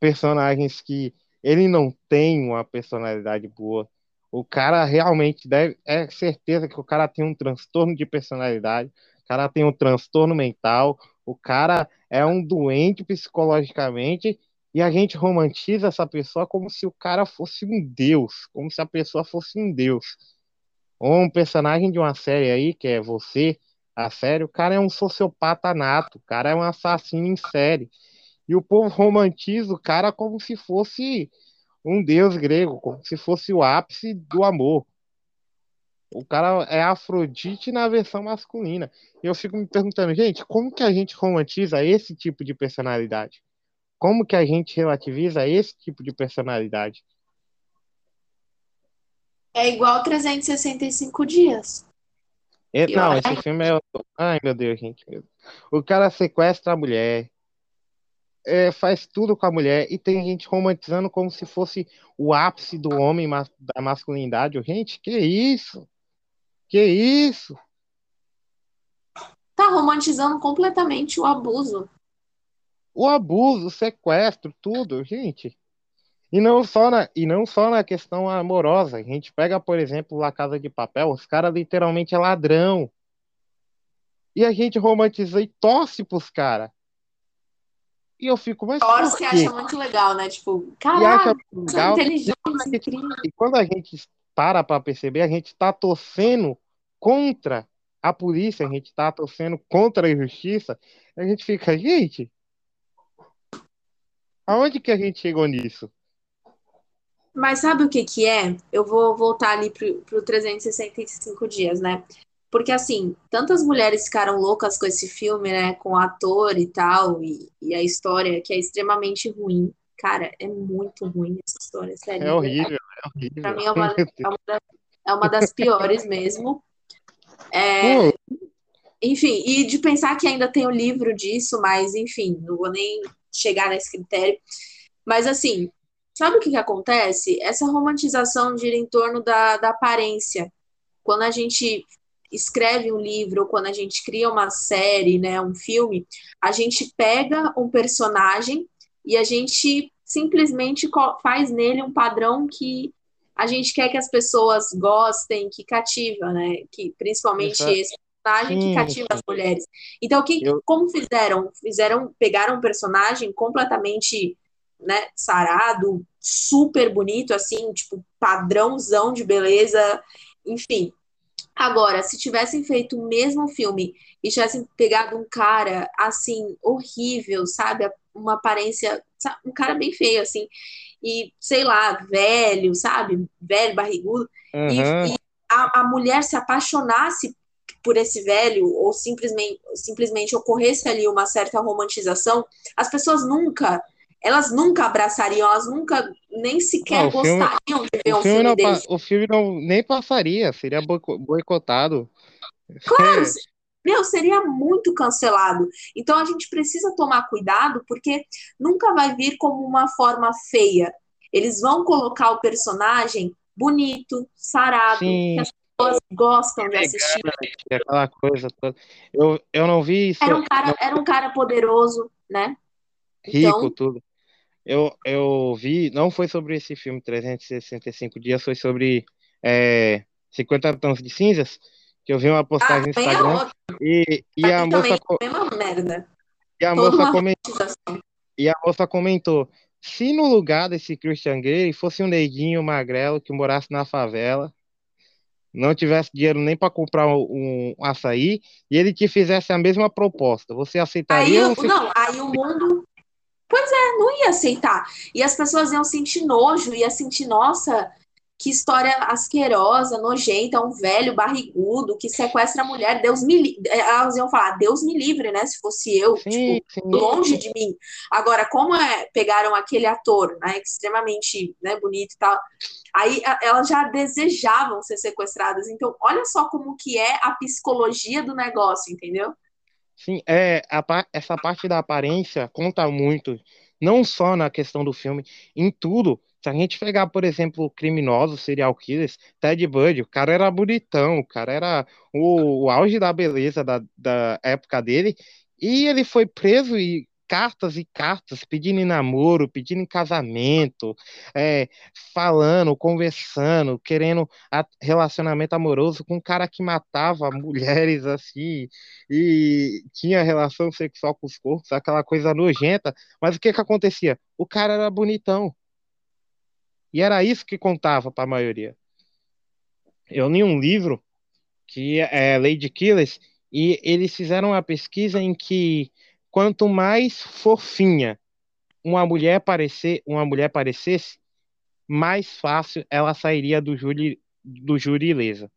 personagens que ele não tem uma personalidade boa. O cara realmente deve. É certeza que o cara tem um transtorno de personalidade, o cara tem um transtorno mental, o cara é um doente psicologicamente e a gente romantiza essa pessoa como se o cara fosse um deus, como se a pessoa fosse um deus. Ou um personagem de uma série aí, que é você, a série, o cara é um sociopata nato, o cara é um assassino em série. E o povo romantiza o cara como se fosse um deus grego, como se fosse o ápice do amor. O cara é Afrodite na versão masculina. E eu fico me perguntando, gente, como que a gente romantiza esse tipo de personalidade? Como que a gente relativiza esse tipo de personalidade? É igual 365 dias. É, não, esse filme é. Ai, meu Deus, gente. O cara sequestra a mulher, é, faz tudo com a mulher e tem gente romantizando como se fosse o ápice do homem da masculinidade. Gente, que isso? Que isso? Tá romantizando completamente o abuso. O abuso, o sequestro, tudo, gente. E não só na, e não só na questão amorosa. A gente pega, por exemplo, La Casa de Papel, os caras literalmente é ladrão. E a gente romantiza e torce pros caras. E eu fico, mas. Horus que acha muito legal, né? Tipo, caraca, legal. inteligente, e, e quando a gente para para perceber, a gente tá torcendo contra a polícia, a gente tá torcendo contra a justiça, a gente fica, gente, aonde que a gente chegou nisso? Mas sabe o que que é? Eu vou voltar ali pro, pro 365 dias, né? Porque, assim, tantas mulheres ficaram com esse filme, né? Com o ator e tal, e, e a história que é extremamente ruim. Cara, é muito ruim essa história, sério. É horrível, é horrível. Pra mim é uma, *laughs* é uma, das, é uma das piores mesmo. É, enfim, e de pensar que ainda tem o um livro disso, mas enfim, não vou nem chegar nesse critério. Mas assim, sabe o que, que acontece? Essa romantização gira em torno da, da aparência. Quando a gente escreve um livro, ou quando a gente cria uma série, né, um filme, a gente pega um personagem e a gente simplesmente faz nele um padrão que a gente quer que as pessoas gostem, que cativa, né? Que principalmente Exato. esse personagem que cativa as mulheres. Então, que, Eu... como fizeram? Fizeram, pegaram um personagem completamente, né, sarado, super bonito, assim, tipo padrãozão de beleza, enfim. Agora, se tivessem feito o mesmo filme e tivessem pegado um cara assim horrível, sabe, uma aparência um cara bem feio, assim, e sei lá, velho, sabe? Velho, barrigudo, uhum. e, e a, a, mulher se apaixonasse por esse velho, ou simplesmente, simplesmente ocorresse ali uma certa romantização, as pessoas nunca. Elas nunca abraçariam, elas nunca nem sequer não, gostariam filme, de ver um filme, filme O filme não nem passaria, seria boicotado. Claro, meu, seria muito cancelado. Então a gente precisa tomar cuidado, porque nunca vai vir como uma forma feia. Eles vão colocar o personagem bonito, sarado, Sim. que as pessoas gostam de assistir. Aquela coisa toda. Eu, eu não vi isso. Era um cara, era um cara poderoso, né? Rico, então... tudo. Eu, eu vi, não foi sobre esse filme 365 dias, foi sobre é, 50 tons de cinzas, que eu vi uma postagem ah, no Instagram e, e a moça é uma merda. E a moça comentou e a moça comentou se no lugar desse Christian Grey fosse um neguinho magrelo que morasse na favela, não tivesse dinheiro nem para comprar um, um, açaí e ele te fizesse a mesma proposta, você aceitaria? Aí, você... Não, aí o mundo. Pois é, não ia aceitar. E as pessoas iam sentir nojo, ia sentir, nossa, que história asquerosa, nojenta, um velho barrigudo que sequestra a mulher, Deus me livre. Elas iam falar, Deus me livre, né? Se fosse eu, sim, tipo, sim. longe de mim. Agora, como é, pegaram aquele ator, né, extremamente né, bonito e tal, aí elas já desejavam ser sequestradas. Então, olha só como que é a psicologia do negócio, entendeu? Sim, é, a, essa parte da aparência conta muito, não só na questão do filme, em tudo. Se a gente pegar, por exemplo, criminosos, serial killers, Ted Bundy, o cara era bonitão, o cara era o, o auge da beleza da, da época dele, e ele foi preso e cartas e cartas pedindo em namoro, pedindo em casamento, é, falando, conversando, querendo relacionamento amoroso com um cara que matava mulheres assim e tinha relação sexual com os corpos, aquela coisa nojenta. Mas o que que acontecia? O cara era bonitão. E era isso que contava para a maioria. Eu li um livro que é Lady Killers e eles fizeram uma pesquisa em que quanto mais fofinha uma mulher parecer, uma mulher parecesse, mais fácil ela sairia do júri do júri ilesa.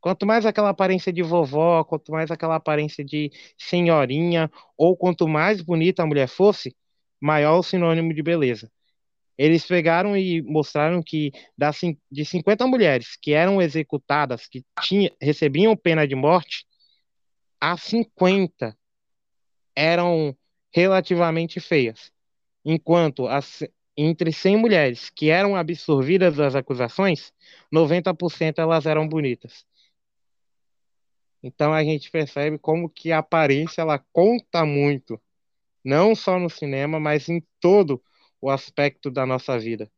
Quanto mais aquela aparência de vovó, quanto mais aquela aparência de senhorinha, ou quanto mais bonita a mulher fosse, maior o sinônimo de beleza. Eles pegaram e mostraram que das, de 50 mulheres que eram executadas, que tinha, recebiam pena de morte, as 50 eram relativamente feias. Enquanto as, entre 100 mulheres que eram absorvidas das acusações, 90% elas eram bonitas. Então a gente percebe como que a aparência ela conta muito, não só no cinema, mas em todo o aspecto da nossa vida.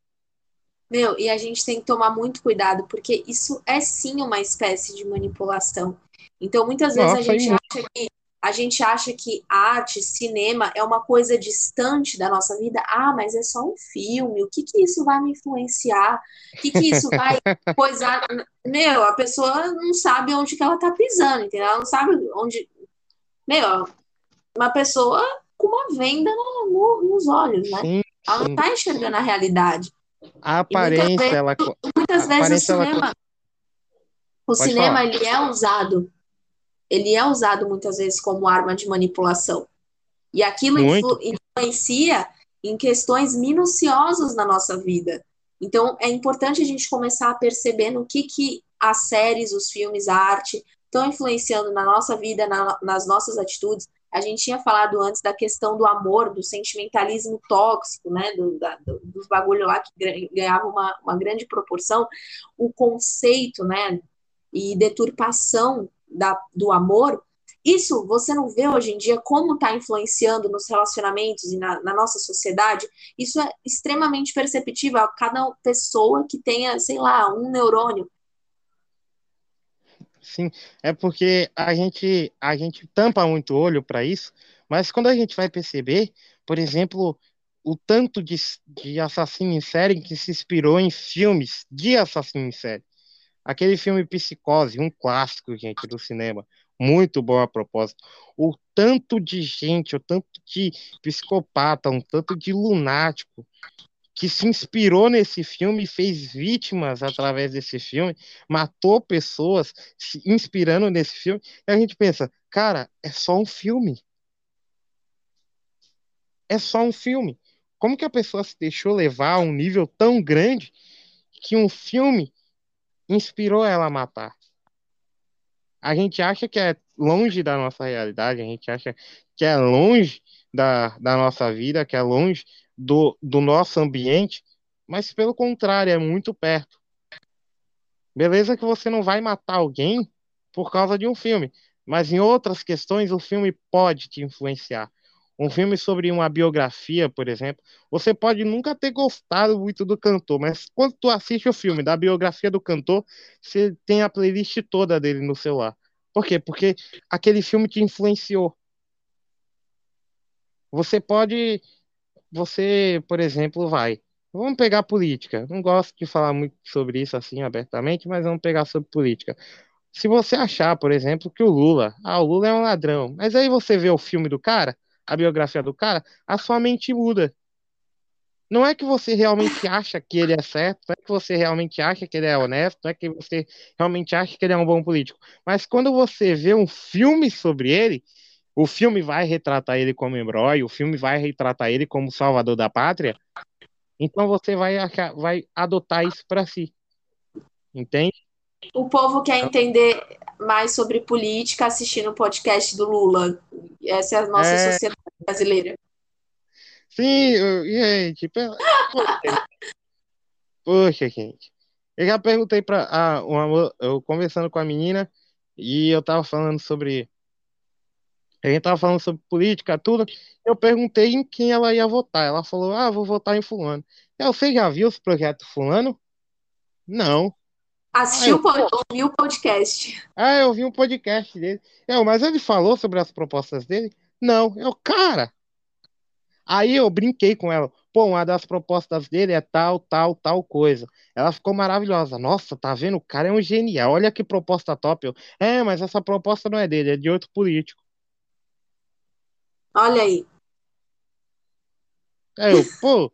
Meu, e a gente tem que tomar muito cuidado, porque isso é sim uma espécie de manipulação. Então, muitas vezes Nossa, a gente acha que a gente acha que arte, cinema é uma coisa distante da nossa vida. Ah, mas é só um filme. O que que isso vai me influenciar? O que que isso vai *laughs* coisar? Meu, a pessoa não sabe onde que ela tá pisando, entendeu? Ela não sabe onde. Meu, uma pessoa com uma venda no, no, nos olhos, né? Sim, ela não está enxergando a realidade. A aparência, muitas vezes, ela. Muitas vezes o cinema. Ela... O cinema, ele é usado. Ele é usado muitas vezes como arma de manipulação. E aquilo influ, influencia em questões minuciosas na nossa vida. Então, é importante a gente começar a perceber no que, que as séries, os filmes, a arte estão influenciando na nossa vida, na, nas nossas atitudes. A gente tinha falado antes da questão do amor, do sentimentalismo tóxico, né? Do, da, do, dos bagulho lá que ganhava uma, uma grande proporção. O conceito, né? E deturpação da, do amor isso você não vê hoje em dia como está influenciando nos relacionamentos e na, na, nossa sociedade? Isso é extremamente perceptível a cada pessoa que tenha, sei lá, um neurônio. Sim, é porque a gente, a gente tampa muito olho para isso, mas quando a gente vai perceber, por exemplo, o tanto de, de assassino em série que se inspirou em filmes de assassino em série. Aquele filme Psicose, um clássico, gente, do cinema muito bom a propósito. O tanto de gente, o tanto de psicopata, um tanto de lunático que se inspirou nesse filme, fez vítimas através desse filme, matou pessoas se inspirando nesse filme, e a gente pensa, cara, é só um filme. É só um filme. Como que a pessoa se deixou levar a um nível tão grande que um filme inspirou ela a matar? a gente acha que é longe da nossa realidade, a gente acha que é longe da, da nossa vida, que é longe do, do nosso ambiente, mas pelo contrário, é muito perto. Beleza que você não vai matar alguém por causa de um filme, mas em outras questões o filme pode te influenciar. Um filme sobre uma biografia, por exemplo, você pode nunca ter gostado muito do cantor, mas quando tu assiste o filme da biografia do cantor, você tem a playlist toda dele no celular. Por quê? Porque aquele filme te influenciou. Você pode, você, por exemplo, vai. Vamos pegar política. Não gosto de falar muito sobre isso assim abertamente, mas vamos pegar sobre política. Se você achar, por exemplo, que o Lula, ah, o Lula é um ladrão, mas aí você vê o filme do cara, a biografia do cara, a sua mente muda. Não é que você realmente acha que ele é certo, não é que você realmente acha que ele é honesto, não é que você realmente acha que ele é um bom político. Mas quando você vê um filme sobre ele, o filme vai retratar ele como herói, o filme vai retratar ele como salvador da pátria, então você vai, achar, vai adotar isso para si. Entende? O povo quer entender mais sobre política assistindo o podcast do Lula. Essa é a nossa é... sociedade brasileira. Sim, gente. *laughs* Poxa, gente. Eu já perguntei para ah, uma, eu conversando com a menina e eu tava falando sobre a gente tava falando sobre política, tudo. Eu perguntei em quem ela ia votar. Ela falou: "Ah, vou votar em fulano". Eu, você já viu esse projeto fulano? Não. Assistiu, eu, ouviu o podcast. Ah, eu vi um podcast dele. Eu, mas ele falou sobre as propostas dele? Não. Eu, cara, Aí eu brinquei com ela. Pô, uma das propostas dele é tal, tal, tal coisa. Ela ficou maravilhosa. Nossa, tá vendo? O cara é um genial. Olha que proposta top. Eu, é, mas essa proposta não é dele, é de outro político. Olha aí. Aí eu, pô,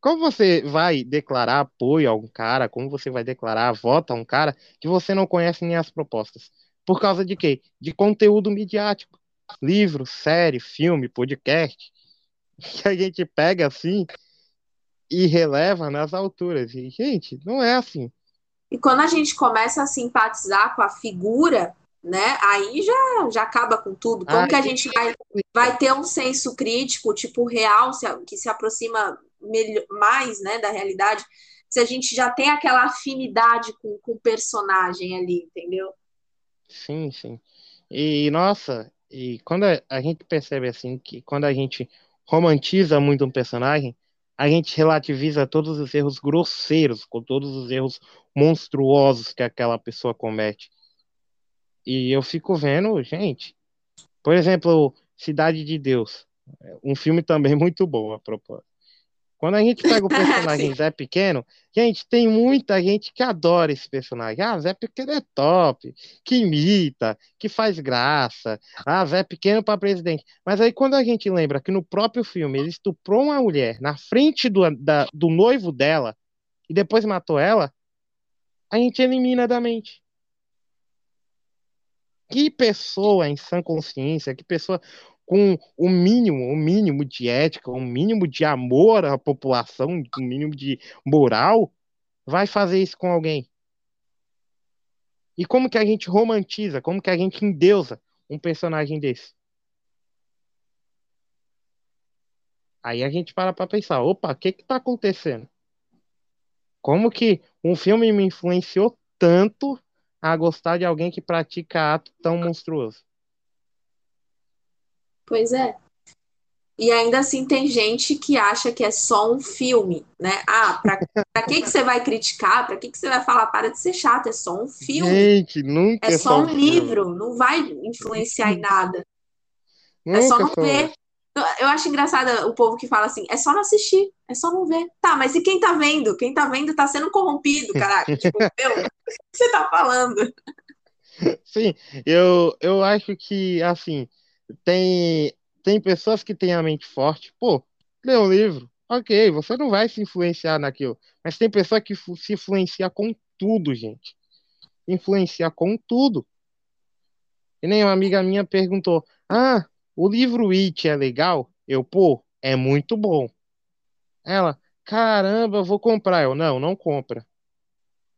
como você vai declarar apoio a um cara? Como você vai declarar voto a um cara que você não conhece nem as propostas? Por causa de quê? De conteúdo midiático. Livro, série, filme, podcast *laughs* que a gente pega assim e releva nas alturas. E, gente, não é assim. E quando a gente começa a simpatizar com a figura, né, aí já, já acaba com tudo. Como que a gente vai, vai ter um senso crítico, tipo, real, que se aproxima melhor, mais né, da realidade, se a gente já tem aquela afinidade com, com o personagem ali, entendeu? Sim, sim. E, nossa, e quando a, gente percebe assim, que quando a gente romantiza muito um personagem, a gente relativiza todos os erros grosseiros, com todos os erros monstruosos que aquela pessoa comete. E eu fico vendo, gente, por exemplo, Cidade de Deus, um filme também *laughs* muito bom a propósito. Quando a gente pega o *laughs* personagem Zé Pequeno, gente, tem muita gente que adora esse personagem. Ah, Zé Pequeno é top, que imita, que faz graça. Ah, Zé Pequeno para presidente. Mas aí quando a gente lembra que no próprio filme ele estuprou uma mulher na frente do, da, do noivo dela e depois matou ela, a gente elimina da mente. Que pessoa em sã consciência, que pessoa com o mínimo, o mínimo de ética, o mínimo de amor à população, o mínimo de moral, vai fazer isso com alguém? E como que a gente romantiza, como que a gente endeusa um personagem desse? Aí a gente para pra pensar, opa, o que que tá acontecendo? Como que um filme me influenciou tanto a gostar de alguém que pratica ato tão monstruoso? Pois é. E ainda assim tem gente que acha que é só um filme, né? Ah, pra, pra que, que você vai criticar? Pra que, que você vai falar? Para de ser chato, é só um filme. Gente, nunca é só um livro, não vai influenciar em nada. É só não ver. Eu acho engraçado o povo que fala assim, é só não assistir, é só não ver. Tá, mas e quem tá vendo? Quem tá vendo tá sendo corrompido, caraca. tipo, *laughs* meu, o que você tá falando? Sim, eu, eu acho que, assim, tem, tem pessoas que têm a mente forte. Pô, lê um livro, ok, você não vai se influenciar naquilo. Mas tem pessoa que se influencia com tudo, gente. Influencia com tudo. E nem uma amiga minha perguntou: Ah, o livro It é legal? Eu, pô, é muito bom. Ela, caramba, vou comprar. Eu, não, não compra.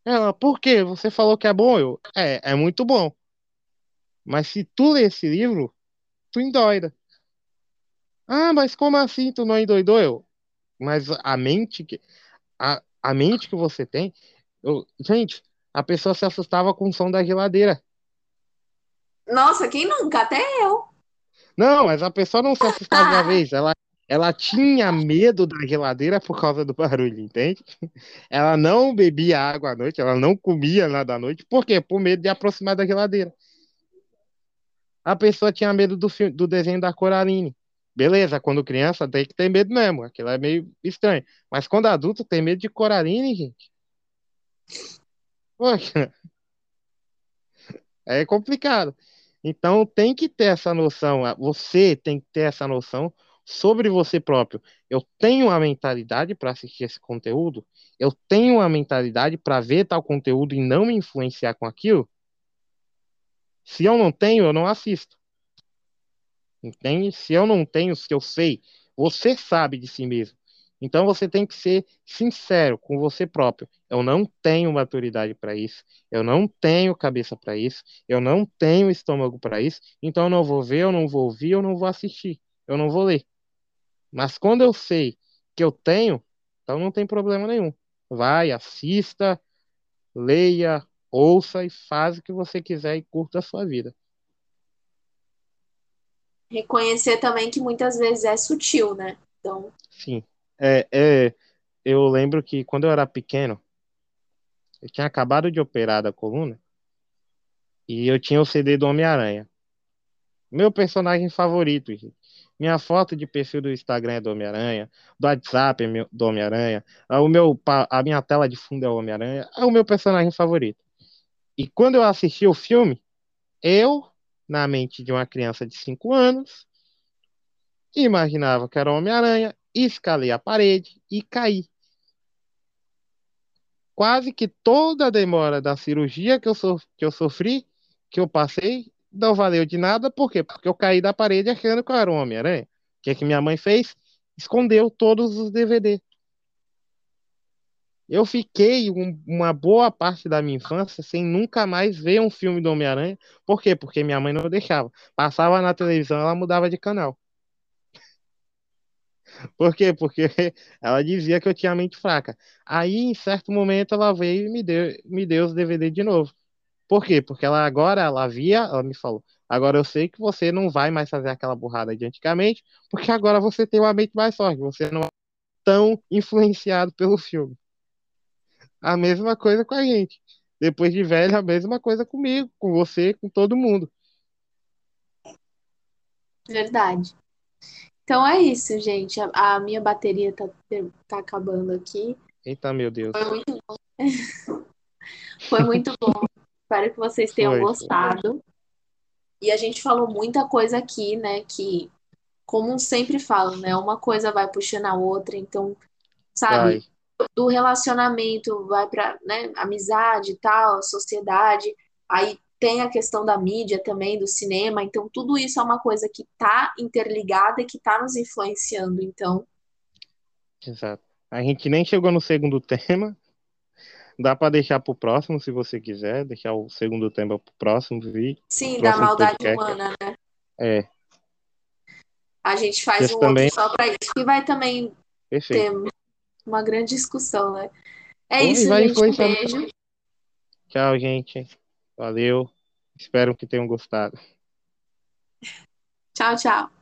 Ela, por quê? Você falou que é bom? Eu, é, é muito bom. Mas se tu ler esse livro, tu endoida. Ah, mas como assim tu não endoidou? Eu, mas a mente que a, a mente que você tem, eu, gente, a pessoa se assustava com o som da geladeira. Nossa, quem nunca? Até eu. Não, mas a pessoa não se assustava uma vez, ela, ela tinha medo da geladeira por causa do barulho, entende? Ela não bebia água à noite, ela não comia nada à noite, por quê? Por medo de aproximar da geladeira. A pessoa tinha medo do, filme, do desenho da Coraline. Beleza, quando criança tem que ter medo mesmo, aquilo é meio estranho. Mas quando adulto tem medo de Coraline, gente. Poxa. É complicado. Então tem que ter essa noção, você tem que ter essa noção sobre você próprio. Eu tenho a mentalidade para assistir esse conteúdo, eu tenho a mentalidade para ver tal conteúdo e não me influenciar com aquilo. Se eu não tenho, eu não assisto. Entende? Se eu não tenho, se eu sei, você sabe de si mesmo. Então você tem que ser sincero com você próprio. Eu não tenho maturidade para isso, eu não tenho cabeça para isso, eu não tenho estômago para isso, então eu não vou ver, eu não vou ouvir, eu não vou assistir, eu não vou ler. Mas quando eu sei que eu tenho, então não tem problema nenhum. Vai, assista, leia, ouça e faz o que você quiser e curta a sua vida. Reconhecer também que muitas vezes é sutil, né? Então. Sim. É, é, eu lembro que quando eu era pequeno, eu tinha acabado de operar da coluna e eu tinha o CD do Homem-Aranha. Meu personagem favorito, gente. Minha foto de perfil do Instagram é do Homem-Aranha, do WhatsApp é do Homem-Aranha, o meu, a minha tela de fundo é o Homem-Aranha, é o meu personagem favorito. E quando eu assisti o filme, eu, na mente de uma criança de 5 anos, imaginava que era Homem-Aranha escalei a parede e caí. Quase que toda a demora da cirurgia que eu, so, que eu sofri, que eu passei, não valeu de nada. Por quê? Porque eu caí da parede achando que eu era Homem-Aranha. O que, é que minha mãe fez? Escondeu todos os DVD. Eu fiquei um, uma boa parte da minha infância sem nunca mais ver um filme do Homem-Aranha. Por quê? Porque minha mãe não deixava. Passava na televisão, ela mudava de canal. *laughs* Por quê? Porque *laughs* ela dizia que eu tinha mente fraca. Aí, em certo momento, ela veio e me deu, me deu os DVD de novo. Por quê? Porque ela agora, ela via, ela me falou, agora eu sei que você não vai mais fazer aquela burrada de antigamente, porque agora você tem uma mente mais forte, você não é tão influenciado pelo filme. A mesma coisa com a gente. Depois de velho, a mesma coisa comigo, com você, com todo mundo. Verdade. Então é isso, gente. A, a minha bateria tá, tá acabando aqui. Eita, meu Deus. Foi muito bom. *laughs* Foi muito bom. Espero que vocês tenham foi, gostado. E a gente falou muita coisa aqui, né? Que, como sempre falo, né? Uma coisa vai puxando a outra. Então, sabe? Vai. Do relacionamento vai para né, amizade e tal, sociedade. Aí tem a questão da mídia também, do cinema, então tudo isso é uma coisa que está interligada e que está nos influenciando, então. Exato. A gente nem chegou no segundo tema. Dá para deixar para o próximo, se você quiser, deixar o segundo tema para o próximo vídeo. Sim, da maldade podcast. humana, né? É. A gente faz Esse um também... outro só para isso, que vai também Perfeito. ter uma grande discussão, né? É isso, gente. Um beijo. Tchau, gente. Valeu. Espero que tenham gostado. Tchau, tchau.